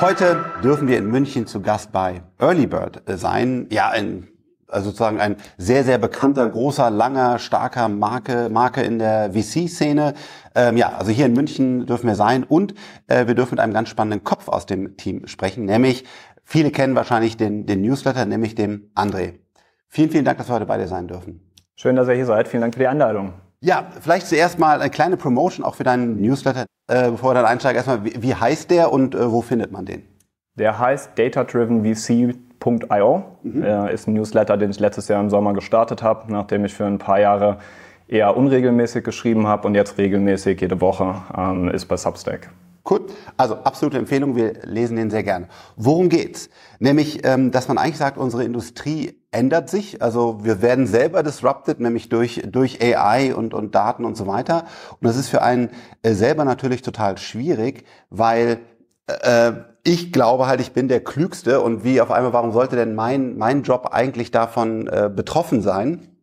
Heute dürfen wir in München zu Gast bei Early Bird sein. Ja, ein, also sozusagen ein sehr, sehr bekannter, großer, langer, starker Marke, Marke in der VC-Szene. Ähm, ja, also hier in München dürfen wir sein und äh, wir dürfen mit einem ganz spannenden Kopf aus dem Team sprechen, nämlich viele kennen wahrscheinlich den, den Newsletter, nämlich dem André. Vielen, vielen Dank, dass wir heute bei dir sein dürfen. Schön, dass ihr hier seid. Vielen Dank für die Einladung. Ja, vielleicht zuerst mal eine kleine Promotion auch für deinen Newsletter, äh, bevor wir dann einsteigen. Erstmal, wie, wie heißt der und äh, wo findet man den? Der heißt datadrivenvc.io. Mhm. Er ist ein Newsletter, den ich letztes Jahr im Sommer gestartet habe, nachdem ich für ein paar Jahre eher unregelmäßig geschrieben habe und jetzt regelmäßig jede Woche ähm, ist bei Substack. Cool. Also absolute Empfehlung, wir lesen den sehr gerne. Worum geht's? Nämlich, ähm, dass man eigentlich sagt, unsere Industrie ändert sich. Also wir werden selber disrupted, nämlich durch, durch AI und, und Daten und so weiter. Und das ist für einen äh, selber natürlich total schwierig, weil äh, ich glaube halt, ich bin der Klügste und wie auf einmal, warum sollte denn mein, mein Job eigentlich davon äh, betroffen sein?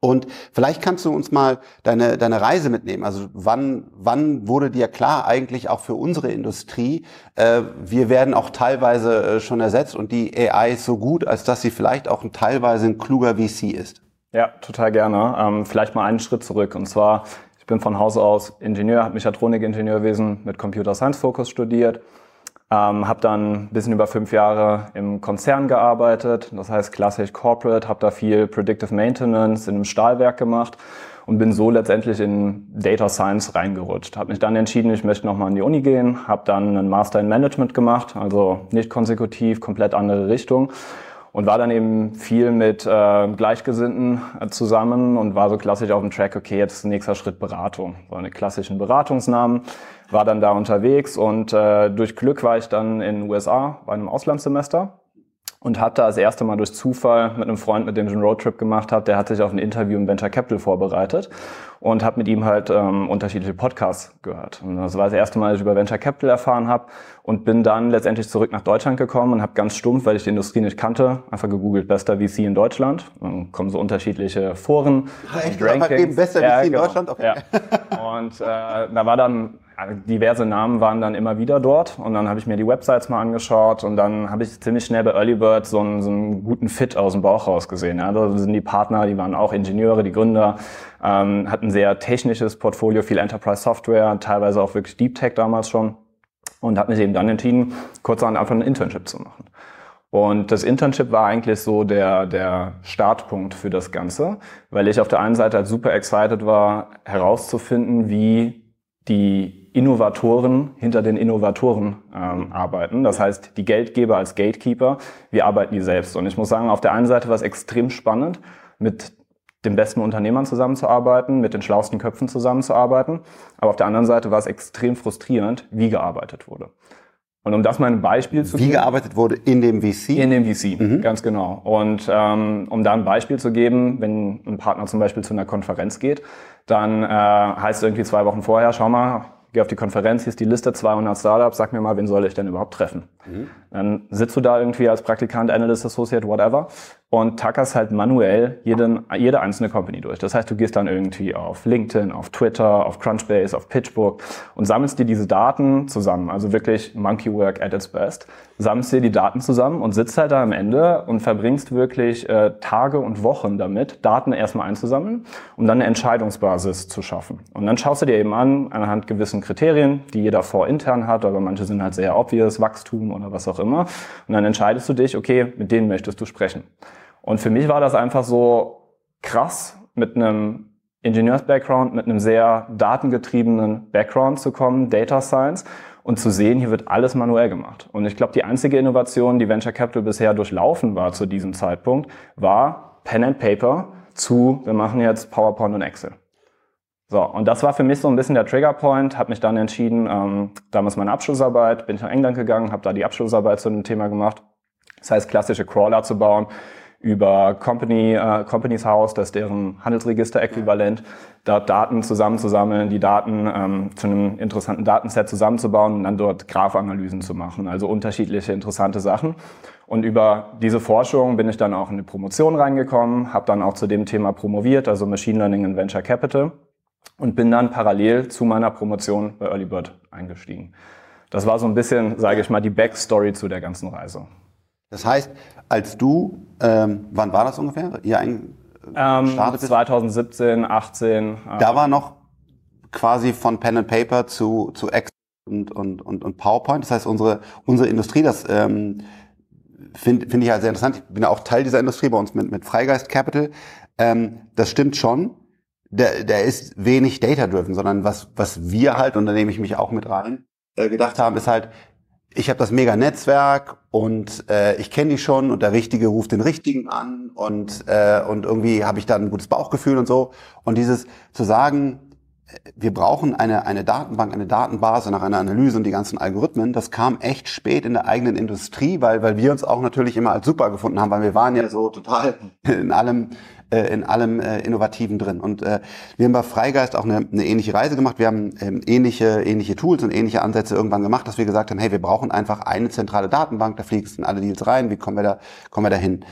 Und vielleicht kannst du uns mal deine, deine Reise mitnehmen. Also wann, wann wurde dir klar eigentlich auch für unsere Industrie, äh, wir werden auch teilweise äh, schon ersetzt und die AI ist so gut, als dass sie vielleicht auch ein, teilweise ein kluger VC ist? Ja, total gerne. Ähm, vielleicht mal einen Schritt zurück. Und zwar, ich bin von Hause aus Ingenieur, habe Mechatronik-Ingenieurwesen mit Computer Science Focus studiert ähm, habe dann ein bisschen über fünf Jahre im Konzern gearbeitet, das heißt klassisch Corporate, habe da viel Predictive Maintenance in einem Stahlwerk gemacht und bin so letztendlich in Data Science reingerutscht. Habe mich dann entschieden, ich möchte nochmal in die Uni gehen, habe dann einen Master in Management gemacht, also nicht konsekutiv, komplett andere Richtung und war dann eben viel mit äh, Gleichgesinnten äh, zusammen und war so klassisch auf dem Track, okay, jetzt nächster Schritt Beratung. So eine klassischen Beratungsnamen, war dann da unterwegs und äh, durch Glück war ich dann in den USA bei einem Auslandssemester und habe da das erste Mal durch Zufall mit einem Freund, mit dem ich einen Roadtrip gemacht habe, der hat sich auf ein Interview im Venture Capital vorbereitet und habe mit ihm halt ähm, unterschiedliche Podcasts gehört. Und das war das erste Mal, dass ich über Venture Capital erfahren habe und bin dann letztendlich zurück nach Deutschland gekommen und habe ganz stumpf, weil ich die Industrie nicht kannte, einfach gegoogelt, bester VC in Deutschland. Dann kommen so unterschiedliche Foren Echt? Rankings. Bester ja, VC in genau. Deutschland? Okay. Ja. Und äh, da war dann diverse Namen waren dann immer wieder dort und dann habe ich mir die Websites mal angeschaut und dann habe ich ziemlich schnell bei Early Bird so einen, so einen guten Fit aus dem Bauch raus gesehen. Ja, da sind die Partner, die waren auch Ingenieure, die Gründer, ähm, hatten sehr technisches Portfolio, viel Enterprise Software, teilweise auch wirklich Deep Tech damals schon und habe mich eben dann entschieden, kurzerhand einfach ein Internship zu machen. Und das Internship war eigentlich so der, der Startpunkt für das Ganze, weil ich auf der einen Seite halt super excited war, herauszufinden, wie die Innovatoren hinter den Innovatoren ähm, arbeiten. Das heißt, die Geldgeber als Gatekeeper, wir arbeiten die selbst. Und ich muss sagen, auf der einen Seite war es extrem spannend, mit den besten Unternehmern zusammenzuarbeiten, mit den schlauesten Köpfen zusammenzuarbeiten. Aber auf der anderen Seite war es extrem frustrierend, wie gearbeitet wurde. Und um das mal ein Beispiel zu Wie geben, gearbeitet wurde in dem VC? In dem VC, mhm. ganz genau. Und ähm, um da ein Beispiel zu geben, wenn ein Partner zum Beispiel zu einer Konferenz geht, dann äh, heißt es irgendwie zwei Wochen vorher, schau mal, geh auf die Konferenz, hier ist die Liste 200 Startups, sag mir mal, wen soll ich denn überhaupt treffen? Dann sitzt du da irgendwie als Praktikant, Analyst, Associate, whatever und tackerst halt manuell jeden, jede einzelne Company durch. Das heißt, du gehst dann irgendwie auf LinkedIn, auf Twitter, auf Crunchbase, auf PitchBook und sammelst dir diese Daten zusammen. Also wirklich Monkey Work at its best. Sammelst dir die Daten zusammen und sitzt halt da am Ende und verbringst wirklich äh, Tage und Wochen damit, Daten erstmal einzusammeln, um dann eine Entscheidungsbasis zu schaffen. Und dann schaust du dir eben an, anhand gewissen Kriterien, die jeder vorintern hat, aber manche sind halt sehr obvious, Wachstum oder was auch immer. Und dann entscheidest du dich, okay, mit denen möchtest du sprechen. Und für mich war das einfach so krass, mit einem Ingenieurs-Background, mit einem sehr datengetriebenen Background zu kommen, Data Science, und zu sehen, hier wird alles manuell gemacht. Und ich glaube, die einzige Innovation, die Venture Capital bisher durchlaufen war zu diesem Zeitpunkt, war Pen and Paper zu, wir machen jetzt PowerPoint und Excel. So, und das war für mich so ein bisschen der Triggerpoint, habe mich dann entschieden, ähm, damals meine Abschlussarbeit, bin ich nach England gegangen, habe da die Abschlussarbeit zu dem Thema gemacht. Das heißt, klassische Crawler zu bauen, über Company, äh, Companies House, das ist deren Handelsregister-Äquivalent, da Daten zusammenzusammeln, die Daten ähm, zu einem interessanten Datenset zusammenzubauen und dann dort Graphanalysen zu machen, also unterschiedliche interessante Sachen. Und über diese Forschung bin ich dann auch in eine Promotion reingekommen, habe dann auch zu dem Thema promoviert, also Machine Learning and Venture Capital und bin dann parallel zu meiner Promotion bei Early Bird eingestiegen. Das war so ein bisschen, sage ich mal, die Backstory zu der ganzen Reise. Das heißt, als du, ähm, wann war das ungefähr? Ihr ein, ähm, 2017, 18. Da war noch quasi von Pen and Paper zu, zu Excel und, und, und, und PowerPoint. Das heißt, unsere, unsere Industrie, das ähm, finde find ich halt sehr interessant. Ich bin ja auch Teil dieser Industrie bei uns mit, mit Freigeist Capital. Ähm, das stimmt schon. Der, der ist wenig data-driven, sondern was, was wir halt, und da nehme ich mich auch mit rein, äh, gedacht haben, ist halt, ich habe das mega Netzwerk und äh, ich kenne die schon und der Richtige ruft den Richtigen an und, äh, und irgendwie habe ich dann ein gutes Bauchgefühl und so. Und dieses zu sagen, wir brauchen eine, eine Datenbank, eine Datenbase nach einer Analyse und die ganzen Algorithmen. Das kam echt spät in der eigenen Industrie, weil, weil wir uns auch natürlich immer als super gefunden haben, weil wir waren ja so total in allem, äh, in allem äh, Innovativen drin. Und äh, wir haben bei Freigeist auch eine, eine ähnliche Reise gemacht. Wir haben ähm, ähnliche, ähnliche Tools und ähnliche Ansätze irgendwann gemacht, dass wir gesagt haben, hey, wir brauchen einfach eine zentrale Datenbank, da fliegst alle Deals rein, wie kommen wir da, kommen wir da hin?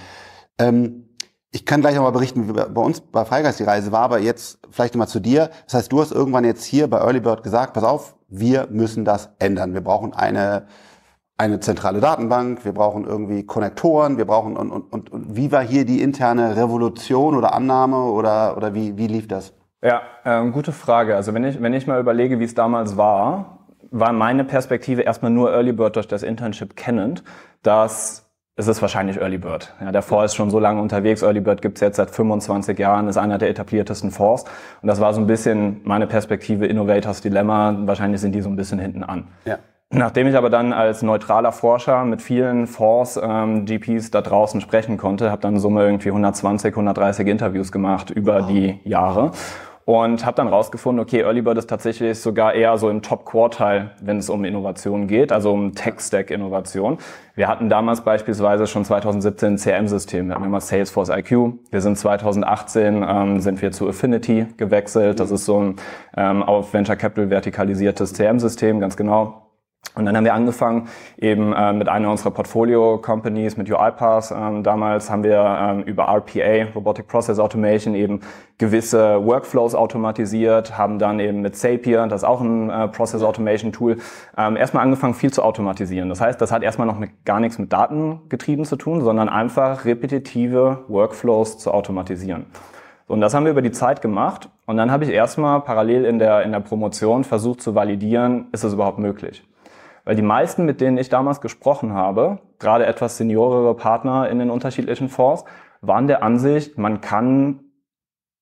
Ähm, ich kann gleich nochmal berichten, wie bei uns bei Freigeist die Reise war, aber jetzt vielleicht nochmal zu dir. Das heißt, du hast irgendwann jetzt hier bei Early Bird gesagt, pass auf, wir müssen das ändern. Wir brauchen eine, eine zentrale Datenbank, wir brauchen irgendwie Konnektoren, wir brauchen, und, und, und, und wie war hier die interne Revolution oder Annahme oder, oder wie, wie lief das? Ja, ähm, gute Frage. Also wenn ich, wenn ich mal überlege, wie es damals war, war meine Perspektive erstmal nur Early Bird durch das Internship kennend, dass es ist wahrscheinlich Early Bird. Ja, der Fonds ist schon so lange unterwegs. Early Bird gibt's jetzt seit 25 Jahren, ist einer der etabliertesten Fonds. Und das war so ein bisschen meine Perspektive, Innovators Dilemma. Wahrscheinlich sind die so ein bisschen hinten an. Ja. Nachdem ich aber dann als neutraler Forscher mit vielen Fonds, ähm, GPs da draußen sprechen konnte, habe dann in Summe irgendwie 120, 130 Interviews gemacht über wow. die Jahre und habe dann rausgefunden, okay, Early Bird ist tatsächlich sogar eher so im Top-Quartile, wenn es um Innovation geht, also um Tech-Stack-Innovation. Wir hatten damals beispielsweise schon 2017 ein CRM-System, wir hatten immer Salesforce IQ. Wir sind 2018 ähm, sind wir zu Affinity gewechselt. Das ist so ein ähm, auf Venture Capital vertikalisiertes CRM-System, ganz genau. Und dann haben wir angefangen eben äh, mit einer unserer Portfolio-Companies, mit UiPath. Ähm, damals haben wir ähm, über RPA, Robotic Process Automation, eben gewisse Workflows automatisiert, haben dann eben mit Zapier, das ist auch ein äh, Process Automation Tool, ähm, erstmal angefangen, viel zu automatisieren. Das heißt, das hat erstmal noch mit, gar nichts mit Datengetrieben zu tun, sondern einfach repetitive Workflows zu automatisieren. Und das haben wir über die Zeit gemacht. Und dann habe ich erstmal parallel in der, in der Promotion versucht zu validieren, ist es überhaupt möglich. Weil die meisten, mit denen ich damals gesprochen habe, gerade etwas seniorere Partner in den unterschiedlichen Fonds, waren der Ansicht, man kann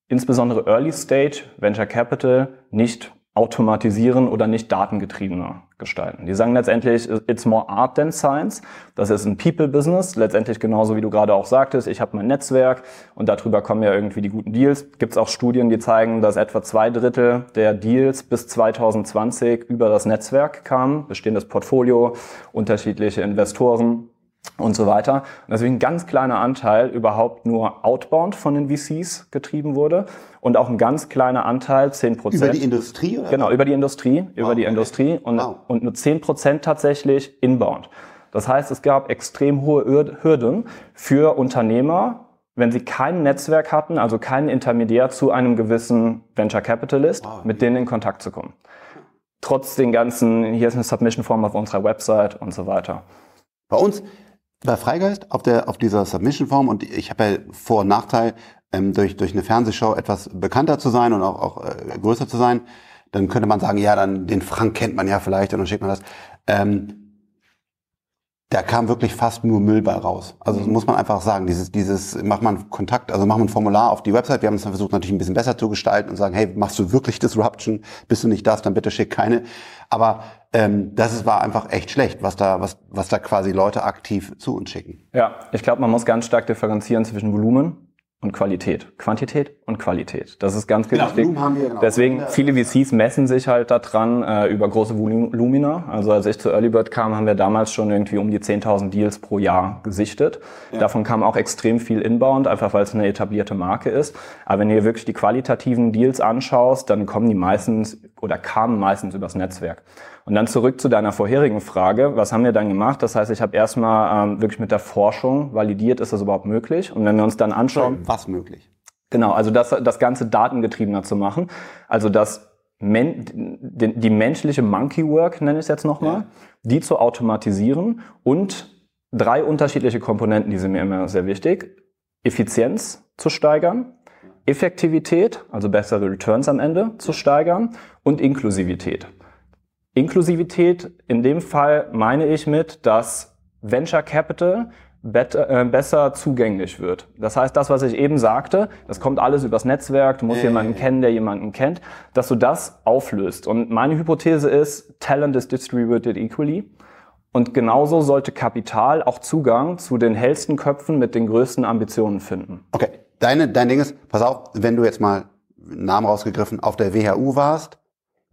insbesondere Early Stage Venture Capital nicht automatisieren oder nicht datengetriebener gestalten. Die sagen letztendlich, it's more art than science. Das ist ein People-Business, letztendlich genauso wie du gerade auch sagtest. Ich habe mein Netzwerk und darüber kommen ja irgendwie die guten Deals. Gibt es auch Studien, die zeigen, dass etwa zwei Drittel der Deals bis 2020 über das Netzwerk kamen, bestehendes Portfolio, unterschiedliche Investoren und so weiter. Und deswegen ein ganz kleiner Anteil überhaupt nur outbound von den VCs getrieben wurde und auch ein ganz kleiner Anteil, 10 Prozent. Über die Industrie? Oder? Genau, über die Industrie, über wow, die okay. Industrie und, wow. und nur 10 Prozent tatsächlich inbound. Das heißt, es gab extrem hohe Hürden für Unternehmer, wenn sie kein Netzwerk hatten, also keinen Intermediär zu einem gewissen Venture Capitalist, wow. mit denen in Kontakt zu kommen. Trotz den ganzen, hier ist eine Submission Form auf unserer Website und so weiter. Bei uns bei Freigeist auf, der, auf dieser Submission-Form und ich habe ja Vor- und Nachteil, ähm, durch, durch eine Fernsehshow etwas bekannter zu sein und auch, auch äh, größer zu sein, dann könnte man sagen, ja, dann den Frank kennt man ja vielleicht und dann schickt man das. Ähm, da kam wirklich fast nur Müll bei raus. Also mhm. muss man einfach sagen, dieses, dieses, macht man Kontakt, also macht man ein Formular auf die Website. Wir haben es dann versucht, natürlich ein bisschen besser zu gestalten und sagen, hey, machst du wirklich Disruption? Bist du nicht das, dann bitte schick keine. Aber ähm, das ist, war einfach echt schlecht, was da, was, was da quasi Leute aktiv zu uns schicken. Ja, ich glaube, man muss ganz stark differenzieren zwischen Volumen und Qualität. Quantität und Qualität. Das ist ganz genau, wichtig. Haben wir, genau. Deswegen, viele VCs messen sich halt daran äh, über große Volumina. Also als ich zu Earlybird kam, haben wir damals schon irgendwie um die 10.000 Deals pro Jahr gesichtet. Ja. Davon kam auch extrem viel Inbound, einfach weil es eine etablierte Marke ist. Aber wenn du dir wirklich die qualitativen Deals anschaust, dann kommen die meistens oder kamen meistens übers Netzwerk. Und dann zurück zu deiner vorherigen Frage. Was haben wir dann gemacht? Das heißt, ich habe erstmal ähm, wirklich mit der Forschung validiert, ist das überhaupt möglich? Und wenn wir uns dann anschauen... Was möglich? Genau, also das, das Ganze datengetriebener zu machen. Also dass men die, die menschliche Monkey Work, nenne ich es jetzt nochmal, ja. die zu automatisieren und drei unterschiedliche Komponenten, die sind mir immer sehr wichtig. Effizienz zu steigern, Effektivität, also bessere Returns am Ende zu steigern und Inklusivität. Inklusivität in dem Fall meine ich mit, dass Venture Capital äh, besser zugänglich wird. Das heißt, das, was ich eben sagte, das kommt alles übers Netzwerk, du musst äh. jemanden kennen, der jemanden kennt, dass du das auflöst. Und meine Hypothese ist, Talent is distributed equally. Und genauso sollte Kapital auch Zugang zu den hellsten Köpfen mit den größten Ambitionen finden. Okay, deine, dein Ding ist, pass auf, wenn du jetzt mal Namen rausgegriffen auf der WHU warst,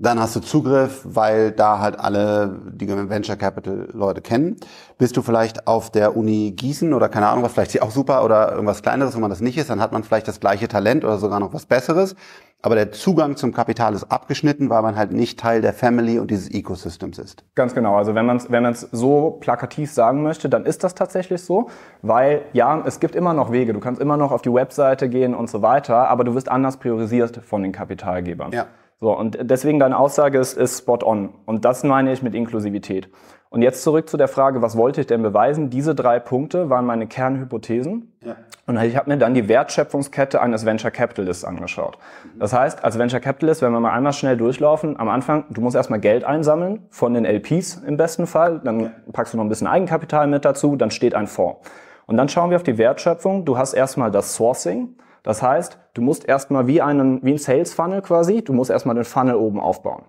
dann hast du Zugriff, weil da halt alle die Venture Capital Leute kennen. Bist du vielleicht auf der Uni Gießen oder keine Ahnung was, vielleicht auch super oder irgendwas kleineres, wo man das nicht ist, dann hat man vielleicht das gleiche Talent oder sogar noch was Besseres. Aber der Zugang zum Kapital ist abgeschnitten, weil man halt nicht Teil der Family und dieses Ecosystems ist. Ganz genau. Also wenn man es wenn man's so plakativ sagen möchte, dann ist das tatsächlich so. Weil ja, es gibt immer noch Wege. Du kannst immer noch auf die Webseite gehen und so weiter, aber du wirst anders priorisiert von den Kapitalgebern. Ja. So, und deswegen deine Aussage ist, ist spot on. Und das meine ich mit Inklusivität. Und jetzt zurück zu der Frage, was wollte ich denn beweisen? Diese drei Punkte waren meine Kernhypothesen. Ja. Und ich habe mir dann die Wertschöpfungskette eines Venture Capitalists angeschaut. Das heißt, als Venture Capitalist, wenn wir mal einmal schnell durchlaufen, am Anfang, du musst erstmal Geld einsammeln, von den LPs im besten Fall, dann packst du noch ein bisschen Eigenkapital mit dazu, dann steht ein Fonds. Und dann schauen wir auf die Wertschöpfung. Du hast erstmal das Sourcing. Das heißt, du musst erstmal wie, einen, wie ein Sales Funnel quasi, du musst erstmal den Funnel oben aufbauen.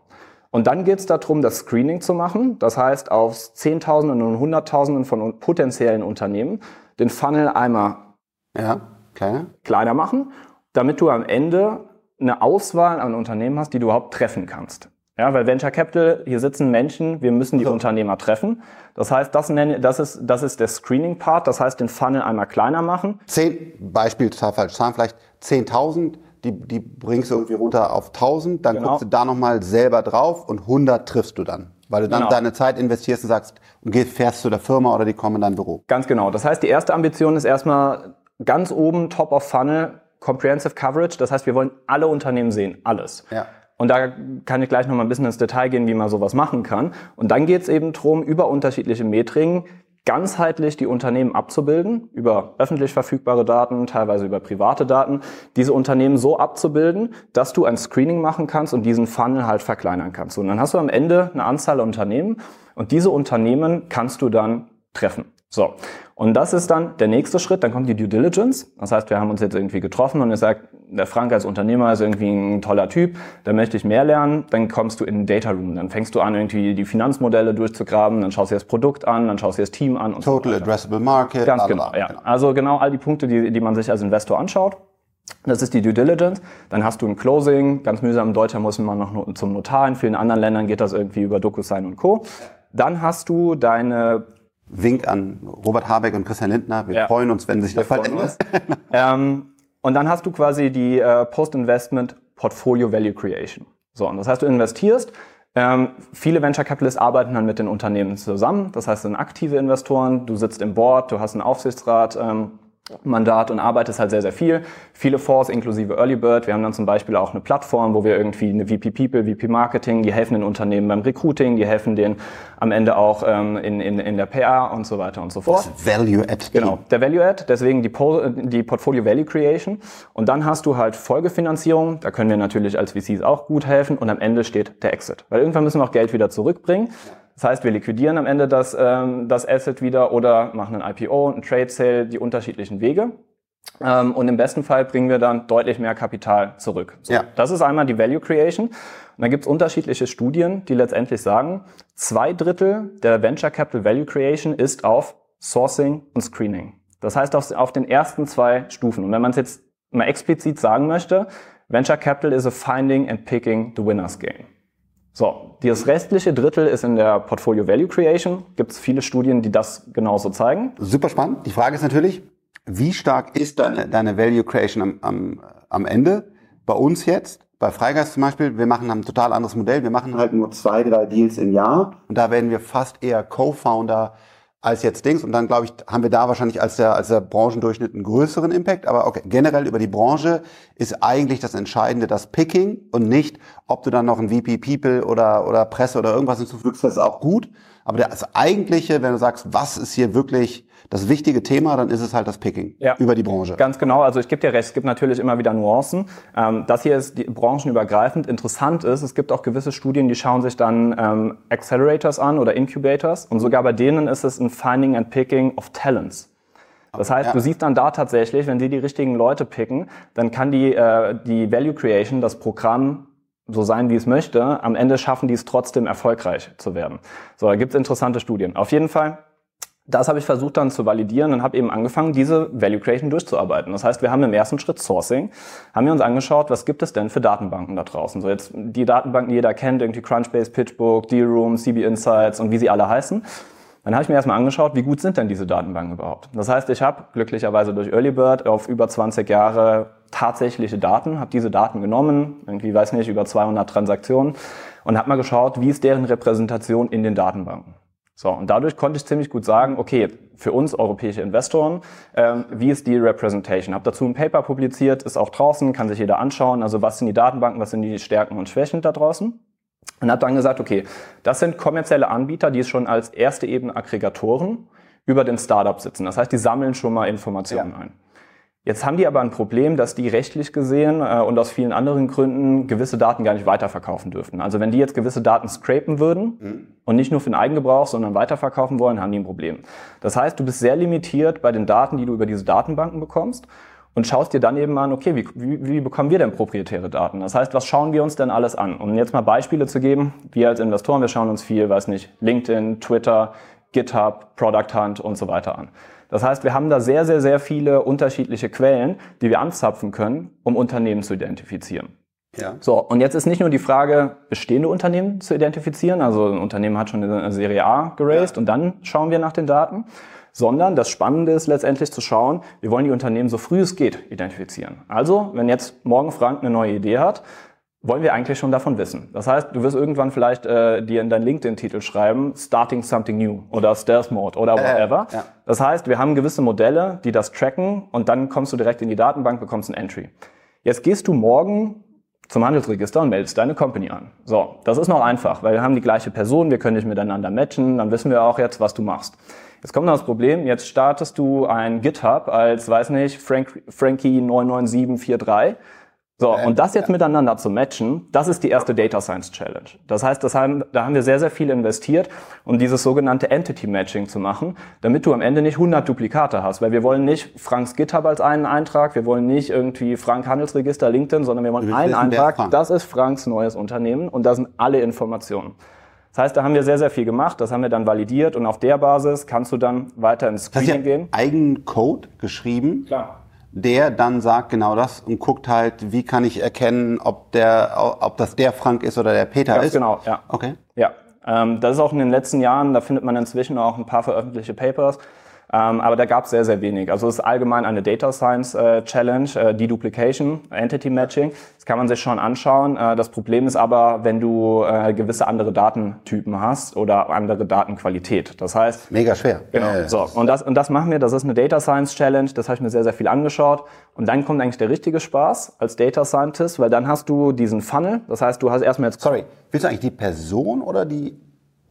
Und dann geht es darum, das Screening zu machen. Das heißt, auf Zehntausenden und Hunderttausenden von potenziellen Unternehmen den Funnel einmal ja, kleiner. kleiner machen, damit du am Ende eine Auswahl an Unternehmen hast, die du überhaupt treffen kannst. Ja, weil Venture Capital, hier sitzen Menschen, wir müssen die so. Unternehmer treffen. Das heißt, das, nenne, das, ist, das ist der Screening-Part, das heißt, den Funnel einmal kleiner machen. Zehn, Beispiel, total falsch, Zahlen vielleicht 10.000, die, die bringst du irgendwie runter auf 1.000, dann genau. guckst du da nochmal selber drauf und 100 triffst du dann. Weil du dann genau. deine Zeit investierst und sagst, und gehst, fährst zu der Firma oder die kommen in dein Büro. Ganz genau. Das heißt, die erste Ambition ist erstmal ganz oben, top of funnel, comprehensive coverage. Das heißt, wir wollen alle Unternehmen sehen, alles. Ja. Und da kann ich gleich noch mal ein bisschen ins Detail gehen, wie man sowas machen kann. Und dann geht es eben darum, über unterschiedliche Metriken ganzheitlich die Unternehmen abzubilden, über öffentlich verfügbare Daten, teilweise über private Daten, diese Unternehmen so abzubilden, dass du ein Screening machen kannst und diesen Funnel halt verkleinern kannst. Und dann hast du am Ende eine Anzahl Unternehmen und diese Unternehmen kannst du dann treffen. So, und das ist dann der nächste Schritt, dann kommt die Due Diligence. Das heißt, wir haben uns jetzt irgendwie getroffen und er sagt, der Frank als Unternehmer ist irgendwie ein toller Typ, da möchte ich mehr lernen. Dann kommst du in den Data Room, dann fängst du an, irgendwie die Finanzmodelle durchzugraben, dann schaust du dir das Produkt an, dann schaust du dir das Team an. Und Total so Addressable Market. Ganz genau, ja. Genau. Also genau all die Punkte, die, die man sich als Investor anschaut. Das ist die Due Diligence. Dann hast du ein Closing. Ganz mühsam in Deutschland muss man noch zum Notar. In vielen anderen Ländern geht das irgendwie über DocuSign und Co. Dann hast du deine Wink an Robert Habeck und Christian Lindner. Wir ja. freuen uns, wenn sich das verändert. ähm, und dann hast du quasi die äh, Post-Investment Portfolio Value Creation. So, und das heißt, du investierst. Ähm, viele Venture Capitalists arbeiten dann mit den Unternehmen zusammen. Das heißt, sind aktive Investoren. Du sitzt im Board, du hast einen Aufsichtsrat. Ähm, Mandat und arbeitest halt sehr, sehr viel. Viele Fonds inklusive Early Bird. Wir haben dann zum Beispiel auch eine Plattform, wo wir irgendwie eine VP People, VP Marketing, die helfen den Unternehmen beim Recruiting, die helfen denen am Ende auch ähm, in, in, in der PR und so weiter und so fort. Das Value Add. Genau, der Value Add, deswegen die, po die Portfolio Value Creation. Und dann hast du halt Folgefinanzierung, da können wir natürlich als VCs auch gut helfen und am Ende steht der Exit. Weil irgendwann müssen wir auch Geld wieder zurückbringen. Das heißt, wir liquidieren am Ende das, ähm, das Asset wieder oder machen ein IPO, ein Trade Sale, die unterschiedlichen Wege. Ähm, und im besten Fall bringen wir dann deutlich mehr Kapital zurück. So, ja. Das ist einmal die Value Creation. Und dann gibt es unterschiedliche Studien, die letztendlich sagen, zwei Drittel der Venture Capital Value Creation ist auf Sourcing und Screening. Das heißt auf, auf den ersten zwei Stufen. Und wenn man es jetzt mal explizit sagen möchte, Venture Capital is a finding and picking the winners game. So, das restliche Drittel ist in der Portfolio Value Creation. Gibt es viele Studien, die das genauso zeigen. Super spannend. Die Frage ist natürlich, wie stark ist deine, deine Value Creation am, am, am Ende? Bei uns jetzt, bei Freigeist zum Beispiel, wir machen ein total anderes Modell. Wir machen halt nur zwei, drei Deals im Jahr. Und da werden wir fast eher Co-Founder als jetzt Dings. Und dann, glaube ich, haben wir da wahrscheinlich als der, als der Branchendurchschnitt einen größeren Impact. Aber okay, generell über die Branche ist eigentlich das Entscheidende das Picking und nicht, ob du dann noch ein VP People oder, oder Presse oder irgendwas hinzufügst. Das ist auch gut. Aber das eigentliche, wenn du sagst, was ist hier wirklich das wichtige Thema, dann ist es halt das Picking ja. über die Branche. Ganz genau. Also ich gebe dir recht, es gibt natürlich immer wieder Nuancen. Ähm, das hier ist die, branchenübergreifend. Interessant ist, es gibt auch gewisse Studien, die schauen sich dann ähm, Accelerators an oder Incubators. Und sogar bei denen ist es ein Finding and Picking of Talents. Das heißt, ja. du siehst dann da tatsächlich, wenn die die richtigen Leute picken, dann kann die, äh, die Value Creation, das Programm so sein, wie es möchte, am Ende schaffen die es trotzdem erfolgreich zu werden. So, da gibt es interessante Studien. Auf jeden Fall das habe ich versucht dann zu validieren und habe eben angefangen, diese Value Creation durchzuarbeiten. Das heißt, wir haben im ersten Schritt Sourcing, haben wir uns angeschaut, was gibt es denn für Datenbanken da draußen. So jetzt die Datenbanken, die jeder kennt, irgendwie Crunchbase, PitchBook, D-Room, CB Insights und wie sie alle heißen. Dann habe ich mir erstmal angeschaut, wie gut sind denn diese Datenbanken überhaupt. Das heißt, ich habe glücklicherweise durch Earlybird auf über 20 Jahre tatsächliche Daten, habe diese Daten genommen, irgendwie weiß nicht, über 200 Transaktionen und habe mal geschaut, wie ist deren Repräsentation in den Datenbanken. So, und dadurch konnte ich ziemlich gut sagen, okay, für uns europäische Investoren, ähm, wie ist die Representation? Habe dazu ein Paper publiziert, ist auch draußen, kann sich jeder anschauen. Also was sind die Datenbanken, was sind die Stärken und Schwächen da draußen? Und habe dann gesagt, okay, das sind kommerzielle Anbieter, die schon als erste Ebene Aggregatoren über den Startup sitzen. Das heißt, die sammeln schon mal Informationen ja. ein. Jetzt haben die aber ein Problem, dass die rechtlich gesehen äh, und aus vielen anderen Gründen gewisse Daten gar nicht weiterverkaufen dürften. Also wenn die jetzt gewisse Daten scrapen würden mhm. und nicht nur für den Eigengebrauch, sondern weiterverkaufen wollen, haben die ein Problem. Das heißt, du bist sehr limitiert bei den Daten, die du über diese Datenbanken bekommst und schaust dir dann eben an, okay, wie, wie, wie bekommen wir denn proprietäre Daten? Das heißt, was schauen wir uns denn alles an? Um jetzt mal Beispiele zu geben, wir als Investoren, wir schauen uns viel, weiß nicht, LinkedIn, Twitter, GitHub, Product Hunt und so weiter an. Das heißt, wir haben da sehr, sehr, sehr viele unterschiedliche Quellen, die wir anzapfen können, um Unternehmen zu identifizieren. Ja. So, und jetzt ist nicht nur die Frage, bestehende Unternehmen zu identifizieren, also ein Unternehmen hat schon eine Serie A geraced ja. und dann schauen wir nach den Daten, sondern das Spannende ist letztendlich zu schauen, wir wollen die Unternehmen so früh es geht identifizieren. Also, wenn jetzt morgen Frank eine neue Idee hat, wollen wir eigentlich schon davon wissen. Das heißt, du wirst irgendwann vielleicht äh, dir in deinen LinkedIn-Titel schreiben, Starting Something New oder Stealth Mode oder whatever. Äh, ja. Das heißt, wir haben gewisse Modelle, die das tracken und dann kommst du direkt in die Datenbank, bekommst ein Entry. Jetzt gehst du morgen zum Handelsregister und meldest deine Company an. So, das ist noch einfach, weil wir haben die gleiche Person, wir können dich miteinander matchen, dann wissen wir auch jetzt, was du machst. Jetzt kommt noch das Problem, jetzt startest du ein GitHub als, weiß nicht, Frank, Frankie 99743 so, und das jetzt miteinander zu matchen, das ist die erste Data Science Challenge. Das heißt, das haben, da haben wir sehr, sehr viel investiert, um dieses sogenannte Entity Matching zu machen, damit du am Ende nicht 100 Duplikate hast. Weil wir wollen nicht Franks GitHub als einen Eintrag, wir wollen nicht irgendwie Frank Handelsregister LinkedIn, sondern wir wollen einen Eintrag, das ist Franks neues Unternehmen und da sind alle Informationen. Das heißt, da haben wir sehr, sehr viel gemacht, das haben wir dann validiert und auf der Basis kannst du dann weiter ins Screening das heißt, gehen. Eigenen Code geschrieben? Klar der dann sagt genau das und guckt halt, wie kann ich erkennen, ob der, ob das der Frank ist oder der Peter Ganz ist. Genau, ja. Okay. Ja, ähm, das ist auch in den letzten Jahren. Da findet man inzwischen auch ein paar veröffentlichte Papers. Ähm, aber da gab es sehr, sehr wenig. Also es ist allgemein eine Data Science äh, Challenge, äh, Deduplication, Entity Matching. Das kann man sich schon anschauen. Äh, das Problem ist aber, wenn du äh, gewisse andere Datentypen hast oder andere Datenqualität. Das heißt... Mega schwer. Genau. Ja, ja. So, und das, und das machen wir. Das ist eine Data Science Challenge. Das habe ich mir sehr, sehr viel angeschaut. Und dann kommt eigentlich der richtige Spaß als Data Scientist, weil dann hast du diesen Funnel. Das heißt, du hast erstmal jetzt... Sorry, willst du eigentlich die Person oder die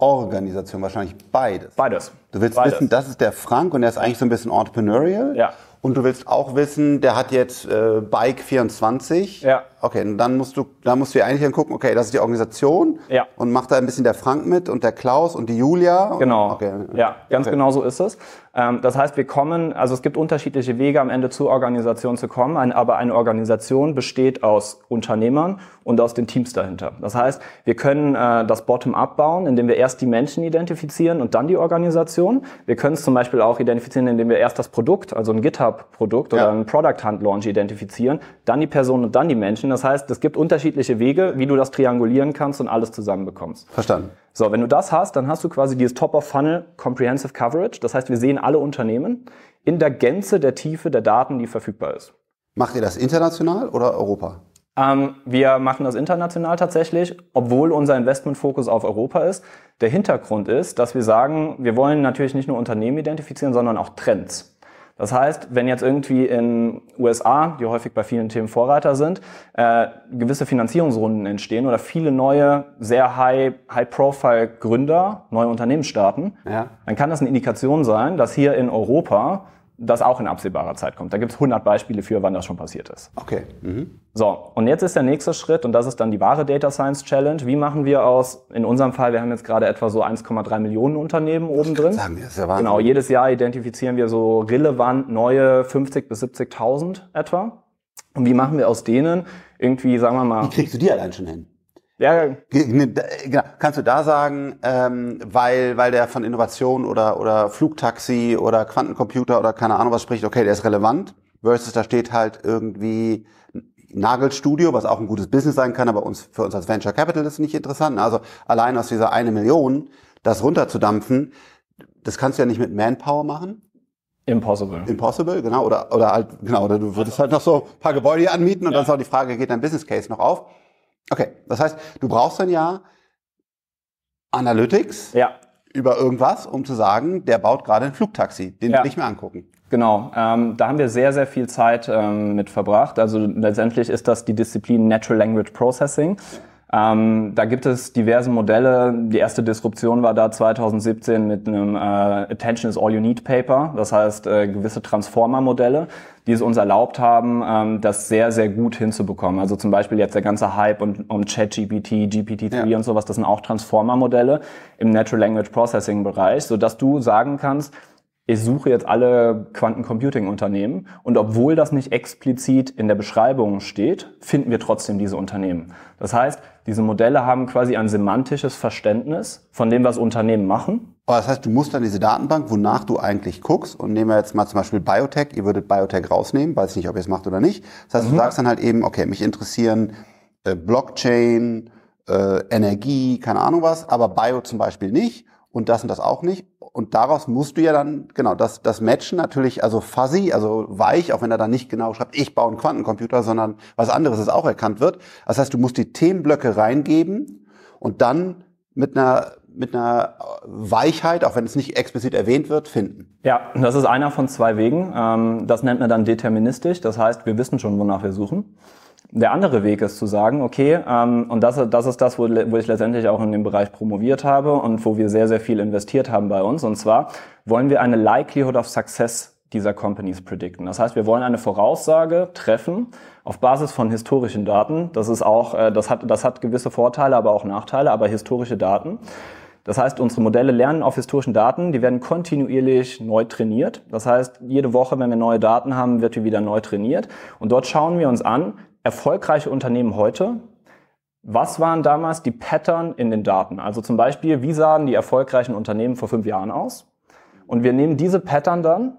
Organisation? Wahrscheinlich beides. Beides. Du willst beides. wissen, das ist der Frank und der ist eigentlich so ein bisschen entrepreneurial. Ja. Und du willst auch wissen, der hat jetzt äh, Bike 24. Ja. Okay, und dann musst du, dann musst du ja eigentlich dann gucken, okay, das ist die Organisation. Ja. Und macht da ein bisschen der Frank mit und der Klaus und die Julia. Genau. Okay. Ja, ganz okay. genau so ist es. Ähm, das heißt, wir kommen, also es gibt unterschiedliche Wege am Ende zur Organisation zu kommen, aber eine Organisation besteht aus Unternehmern und aus den Teams dahinter. Das heißt, wir können äh, das Bottom-up bauen, indem wir erst die Menschen identifizieren und dann die Organisation. Wir können es zum Beispiel auch identifizieren, indem wir erst das Produkt, also ein GitHub-Produkt oder ja. ein Product Hunt Launch identifizieren, dann die Person und dann die Menschen. Das heißt, es gibt unterschiedliche Wege, wie du das triangulieren kannst und alles zusammenbekommst. Verstanden. So, wenn du das hast, dann hast du quasi dieses Top-of-Funnel Comprehensive Coverage. Das heißt, wir sehen alle Unternehmen in der Gänze der Tiefe der Daten, die verfügbar ist. Macht ihr das international oder Europa? Ähm, wir machen das international tatsächlich, obwohl unser Investmentfokus auf Europa ist. Der Hintergrund ist, dass wir sagen, wir wollen natürlich nicht nur Unternehmen identifizieren, sondern auch Trends. Das heißt, wenn jetzt irgendwie in USA, die häufig bei vielen Themen Vorreiter sind, äh, gewisse Finanzierungsrunden entstehen oder viele neue, sehr high, high-profile Gründer neue Unternehmen starten, ja. dann kann das eine Indikation sein, dass hier in Europa das auch in absehbarer Zeit kommt. Da gibt es 100 Beispiele für, wann das schon passiert ist. Okay. Mhm. So, und jetzt ist der nächste Schritt, und das ist dann die wahre Data Science Challenge. Wie machen wir aus, in unserem Fall, wir haben jetzt gerade etwa so 1,3 Millionen Unternehmen oben drin. Sagen wir, ist ja Wahnsinn. Genau, jedes Jahr identifizieren wir so relevant neue 50 bis 70.000 etwa. Und wie machen wir aus denen irgendwie, sagen wir mal... Wie kriegst du die allein schon hin? Ja. Genau. Kannst du da sagen, ähm, weil, weil der von Innovation oder, oder Flugtaxi oder Quantencomputer oder keine Ahnung was spricht, okay, der ist relevant, versus da steht halt irgendwie Nagelstudio, was auch ein gutes Business sein kann, aber uns, für uns als Venture Capital ist nicht interessant. Also allein aus dieser eine Million, das runterzudampfen, das kannst du ja nicht mit Manpower machen. Impossible. Impossible, genau. Oder, oder halt, genau, oder du würdest halt noch so ein paar Gebäude anmieten und ja. dann ist auch die Frage, geht dein Business Case noch auf? Okay, das heißt, du brauchst dann ja Analytics ja. über irgendwas, um zu sagen, der baut gerade ein Flugtaxi, den ja. will ich mir angucken. Genau, ähm, da haben wir sehr, sehr viel Zeit ähm, mit verbracht. Also letztendlich ist das die Disziplin Natural Language Processing. Ähm, da gibt es diverse Modelle. Die erste Disruption war da 2017 mit einem äh, Attention is all you need Paper. Das heißt, äh, gewisse Transformer-Modelle, die es uns erlaubt haben, ähm, das sehr, sehr gut hinzubekommen. Also zum Beispiel jetzt der ganze Hype und, um ChatGPT, GPT-3 ja. und sowas, das sind auch Transformer-Modelle im Natural Language Processing-Bereich, sodass du sagen kannst, ich suche jetzt alle Quantencomputing-Unternehmen und obwohl das nicht explizit in der Beschreibung steht, finden wir trotzdem diese Unternehmen. Das heißt, diese Modelle haben quasi ein semantisches Verständnis von dem, was Unternehmen machen. Aber das heißt, du musst dann diese Datenbank, wonach du eigentlich guckst, und nehmen wir jetzt mal zum Beispiel Biotech, ihr würdet Biotech rausnehmen, weiß ich nicht, ob ihr es macht oder nicht. Das heißt, mhm. du sagst dann halt eben, okay, mich interessieren äh, Blockchain, äh, Energie, keine Ahnung was, aber Bio zum Beispiel nicht und das und das auch nicht und daraus musst du ja dann, genau, das, das Matchen natürlich, also fuzzy, also weich, auch wenn er dann nicht genau schreibt, ich baue einen Quantencomputer, sondern was anderes ist auch erkannt wird. Das heißt, du musst die Themenblöcke reingeben und dann mit einer mit einer Weichheit, auch wenn es nicht explizit erwähnt wird, finden. Ja, das ist einer von zwei Wegen. Ähm, das nennt man dann deterministisch. Das heißt, wir wissen schon, wonach wir suchen. Der andere Weg ist zu sagen, okay, ähm, und das, das ist das, wo, wo ich letztendlich auch in dem Bereich promoviert habe und wo wir sehr, sehr viel investiert haben bei uns. Und zwar wollen wir eine Likelihood of Success dieser Companies predikten. Das heißt, wir wollen eine Voraussage treffen auf Basis von historischen Daten. Das ist auch, äh, das hat, das hat gewisse Vorteile, aber auch Nachteile, aber historische Daten. Das heißt, unsere Modelle lernen auf historischen Daten, die werden kontinuierlich neu trainiert. Das heißt, jede Woche, wenn wir neue Daten haben, wird die wieder neu trainiert. Und dort schauen wir uns an, erfolgreiche Unternehmen heute, was waren damals die Pattern in den Daten? Also zum Beispiel, wie sahen die erfolgreichen Unternehmen vor fünf Jahren aus? Und wir nehmen diese Pattern dann,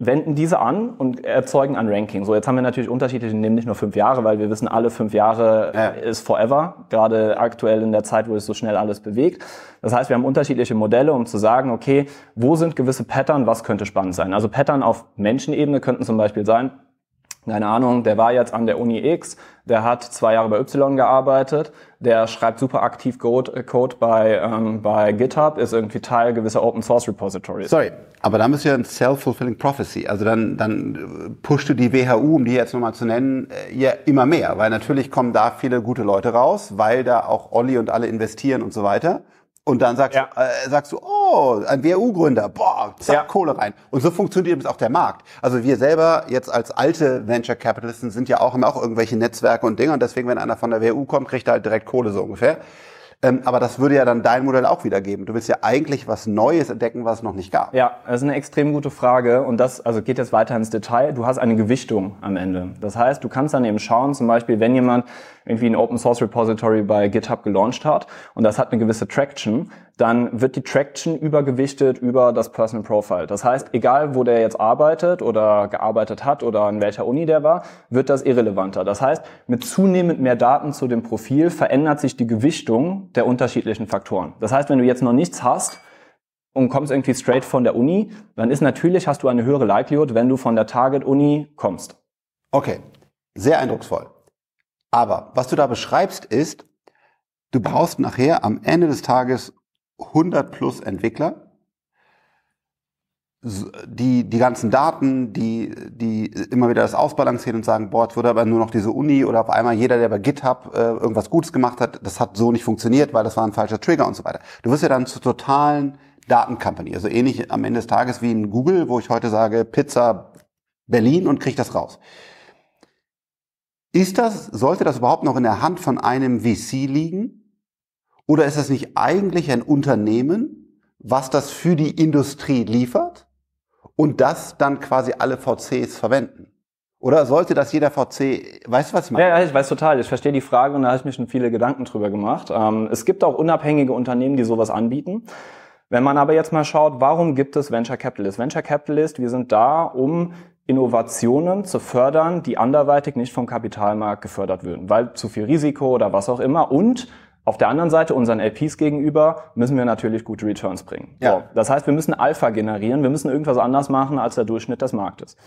wenden diese an und erzeugen ein Ranking. So, jetzt haben wir natürlich unterschiedliche, nehmen nicht nur fünf Jahre, weil wir wissen, alle fünf Jahre ja. ist forever, gerade aktuell in der Zeit, wo es so schnell alles bewegt. Das heißt, wir haben unterschiedliche Modelle, um zu sagen, okay, wo sind gewisse Pattern, was könnte spannend sein? Also Pattern auf Menschenebene könnten zum Beispiel sein, keine Ahnung, der war jetzt an der Uni X, der hat zwei Jahre bei Y gearbeitet, der schreibt super aktiv Code, äh, bei, ähm, bei GitHub, ist irgendwie Teil gewisser Open Source Repositories. Sorry, aber dann bist du ein Self-Fulfilling Prophecy. Also dann, dann pushst du die WHU, um die jetzt nochmal zu nennen, äh, ja immer mehr, weil natürlich kommen da viele gute Leute raus, weil da auch Olli und alle investieren und so weiter. Und dann sagst, ja. du, äh, sagst du, oh, ein WU-Gründer, boah, zack, ja. Kohle rein. Und so funktioniert auch der Markt. Also wir selber jetzt als alte Venture Capitalisten sind ja auch, haben auch irgendwelche Netzwerke und Dinge. Und deswegen, wenn einer von der WU kommt, kriegt er halt direkt Kohle so ungefähr. Ähm, aber das würde ja dann dein Modell auch wiedergeben. Du willst ja eigentlich was Neues entdecken, was es noch nicht gab. Ja, das ist eine extrem gute Frage. Und das also geht jetzt weiter ins Detail. Du hast eine Gewichtung am Ende. Das heißt, du kannst dann eben schauen, zum Beispiel, wenn jemand irgendwie ein Open Source Repository bei GitHub gelauncht hat und das hat eine gewisse Traction, dann wird die Traction übergewichtet über das Personal Profile. Das heißt, egal wo der jetzt arbeitet oder gearbeitet hat oder an welcher Uni der war, wird das irrelevanter. Das heißt, mit zunehmend mehr Daten zu dem Profil verändert sich die Gewichtung der unterschiedlichen Faktoren. Das heißt, wenn du jetzt noch nichts hast, und kommst irgendwie straight von der Uni, dann ist natürlich, hast du eine höhere Likelihood, wenn du von der Target-Uni kommst. Okay, sehr eindrucksvoll. Aber was du da beschreibst ist, du brauchst nachher am Ende des Tages 100 plus Entwickler, die, die ganzen Daten, die, die immer wieder das ausbalancieren und sagen, boah, es wurde aber nur noch diese Uni oder auf einmal jeder, der bei GitHub äh, irgendwas Gutes gemacht hat, das hat so nicht funktioniert, weil das war ein falscher Trigger und so weiter. Du wirst ja dann zur totalen Datencompany, also ähnlich am Ende des Tages wie in Google, wo ich heute sage, Pizza Berlin und krieg das raus. Ist das, sollte das überhaupt noch in der Hand von einem VC liegen? Oder ist das nicht eigentlich ein Unternehmen, was das für die Industrie liefert? und das dann quasi alle VCs verwenden? Oder sollte das jeder VC, weißt du, was ich meine? Ja, ich weiß total. Ich verstehe die Frage und da habe ich mir schon viele Gedanken drüber gemacht. Ähm, es gibt auch unabhängige Unternehmen, die sowas anbieten. Wenn man aber jetzt mal schaut, warum gibt es Venture Capitalist? Venture Capitalist, wir sind da, um Innovationen zu fördern, die anderweitig nicht vom Kapitalmarkt gefördert würden, weil zu viel Risiko oder was auch immer und auf der anderen Seite, unseren LPs gegenüber, müssen wir natürlich gute Returns bringen. Ja. So, das heißt, wir müssen Alpha generieren, wir müssen irgendwas anders machen als der Durchschnitt des Marktes.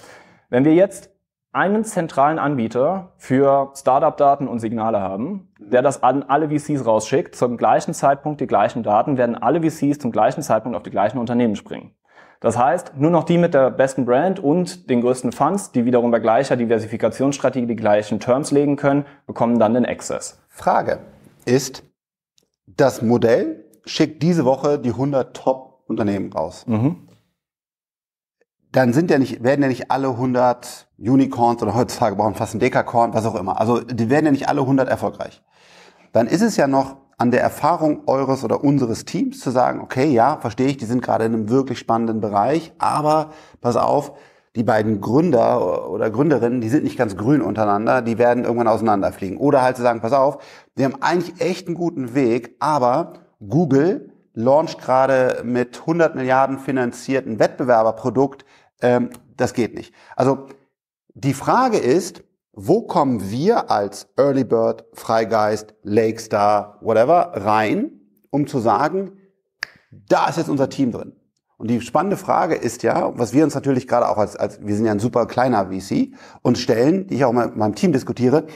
Wenn wir jetzt einen zentralen Anbieter für Startup-Daten und Signale haben, der das an alle VCs rausschickt, zum gleichen Zeitpunkt die gleichen Daten, werden alle VCs zum gleichen Zeitpunkt auf die gleichen Unternehmen springen. Das heißt, nur noch die mit der besten Brand und den größten Funds, die wiederum bei gleicher Diversifikationsstrategie die gleichen Terms legen können, bekommen dann den Access. Frage ist, das Modell schickt diese Woche die 100 Top-Unternehmen raus. Mhm. Dann sind ja nicht, werden ja nicht alle 100 Unicorns oder heutzutage brauchen fast ein Dekakorn, was auch immer. Also die werden ja nicht alle 100 erfolgreich. Dann ist es ja noch an der Erfahrung eures oder unseres Teams zu sagen, okay, ja, verstehe ich, die sind gerade in einem wirklich spannenden Bereich, aber pass auf, die beiden Gründer oder Gründerinnen, die sind nicht ganz grün untereinander, die werden irgendwann auseinanderfliegen. Oder halt zu sagen, pass auf, wir haben eigentlich echt einen guten Weg, aber Google launcht gerade mit 100 Milliarden finanzierten Wettbewerberprodukt, ähm, das geht nicht. Also die Frage ist, wo kommen wir als Early Bird, Freigeist, Lakestar, whatever rein, um zu sagen, da ist jetzt unser Team drin. Und die spannende Frage ist ja, was wir uns natürlich gerade auch als, als wir sind ja ein super kleiner VC und stellen, die ich auch mit meinem Team diskutiere,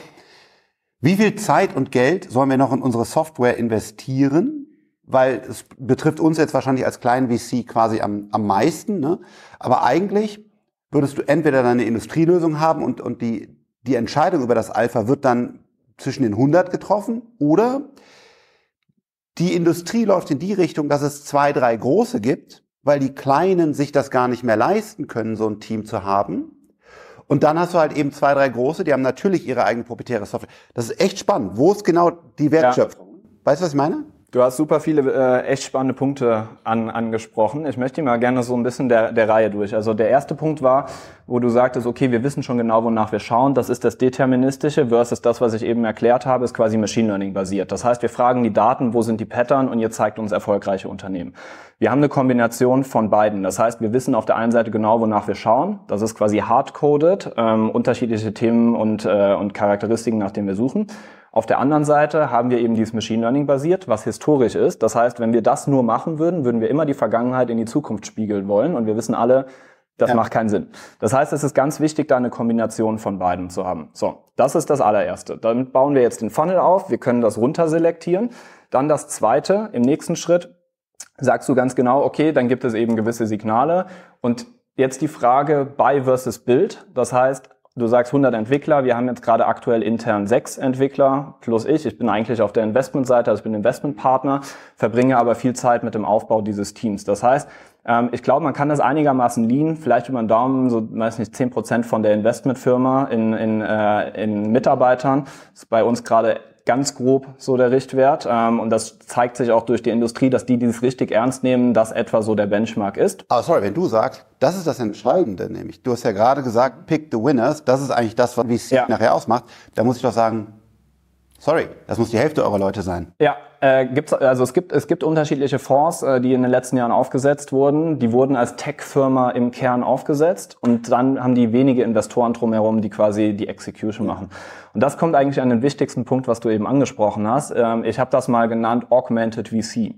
wie viel Zeit und Geld sollen wir noch in unsere Software investieren? Weil es betrifft uns jetzt wahrscheinlich als kleinen VC quasi am, am meisten. Ne? Aber eigentlich würdest du entweder deine Industrielösung haben und, und die, die Entscheidung über das Alpha wird dann zwischen den 100 getroffen oder die Industrie läuft in die Richtung, dass es zwei, drei große gibt weil die Kleinen sich das gar nicht mehr leisten können, so ein Team zu haben. Und dann hast du halt eben zwei, drei große, die haben natürlich ihre eigene proprietäre Software. Das ist echt spannend. Wo ist genau die Wertschöpfung? Ja. Weißt du, was ich meine? Du hast super viele äh, echt spannende Punkte an, angesprochen. Ich möchte mal gerne so ein bisschen der, der Reihe durch. Also der erste Punkt war, wo du sagtest, okay, wir wissen schon genau, wonach wir schauen. Das ist das Deterministische versus das, was ich eben erklärt habe, ist quasi Machine Learning basiert. Das heißt, wir fragen die Daten, wo sind die Pattern und ihr zeigt uns erfolgreiche Unternehmen. Wir haben eine Kombination von beiden. Das heißt, wir wissen auf der einen Seite genau, wonach wir schauen. Das ist quasi hardcoded, ähm, unterschiedliche Themen und, äh, und Charakteristiken, nach denen wir suchen. Auf der anderen Seite haben wir eben dieses Machine Learning basiert, was historisch ist. Das heißt, wenn wir das nur machen würden, würden wir immer die Vergangenheit in die Zukunft spiegeln wollen. Und wir wissen alle, das ja. macht keinen Sinn. Das heißt, es ist ganz wichtig, da eine Kombination von beiden zu haben. So, das ist das allererste. Damit bauen wir jetzt den Funnel auf. Wir können das runterselektieren. Dann das zweite, im nächsten Schritt sagst du ganz genau, okay, dann gibt es eben gewisse Signale. Und jetzt die Frage Buy versus Build. Das heißt, Du sagst 100 Entwickler, wir haben jetzt gerade aktuell intern sechs Entwickler plus ich. Ich bin eigentlich auf der Investmentseite, also ich bin Investmentpartner, verbringe aber viel Zeit mit dem Aufbau dieses Teams. Das heißt, ähm, ich glaube, man kann das einigermaßen lean, vielleicht über den Daumen, so weiß nicht, 10 Prozent von der Investmentfirma in, in, äh, in Mitarbeitern. Das ist bei uns gerade ganz grob so der Richtwert. Ähm, und das zeigt sich auch durch die Industrie, dass die dieses richtig ernst nehmen, dass etwa so der Benchmark ist. Aber sorry, wenn du sagst, das ist das Entscheidende, nämlich du hast ja gerade gesagt, pick the winners, das ist eigentlich das, was VC ja. nachher ausmacht. Da muss ich doch sagen, Sorry, das muss die Hälfte eurer Leute sein. Ja, äh, gibt's, also es gibt, es gibt unterschiedliche Fonds, äh, die in den letzten Jahren aufgesetzt wurden. Die wurden als Tech-Firma im Kern aufgesetzt und dann haben die wenige Investoren drumherum, die quasi die Execution machen. Und das kommt eigentlich an den wichtigsten Punkt, was du eben angesprochen hast. Ähm, ich habe das mal genannt Augmented VC.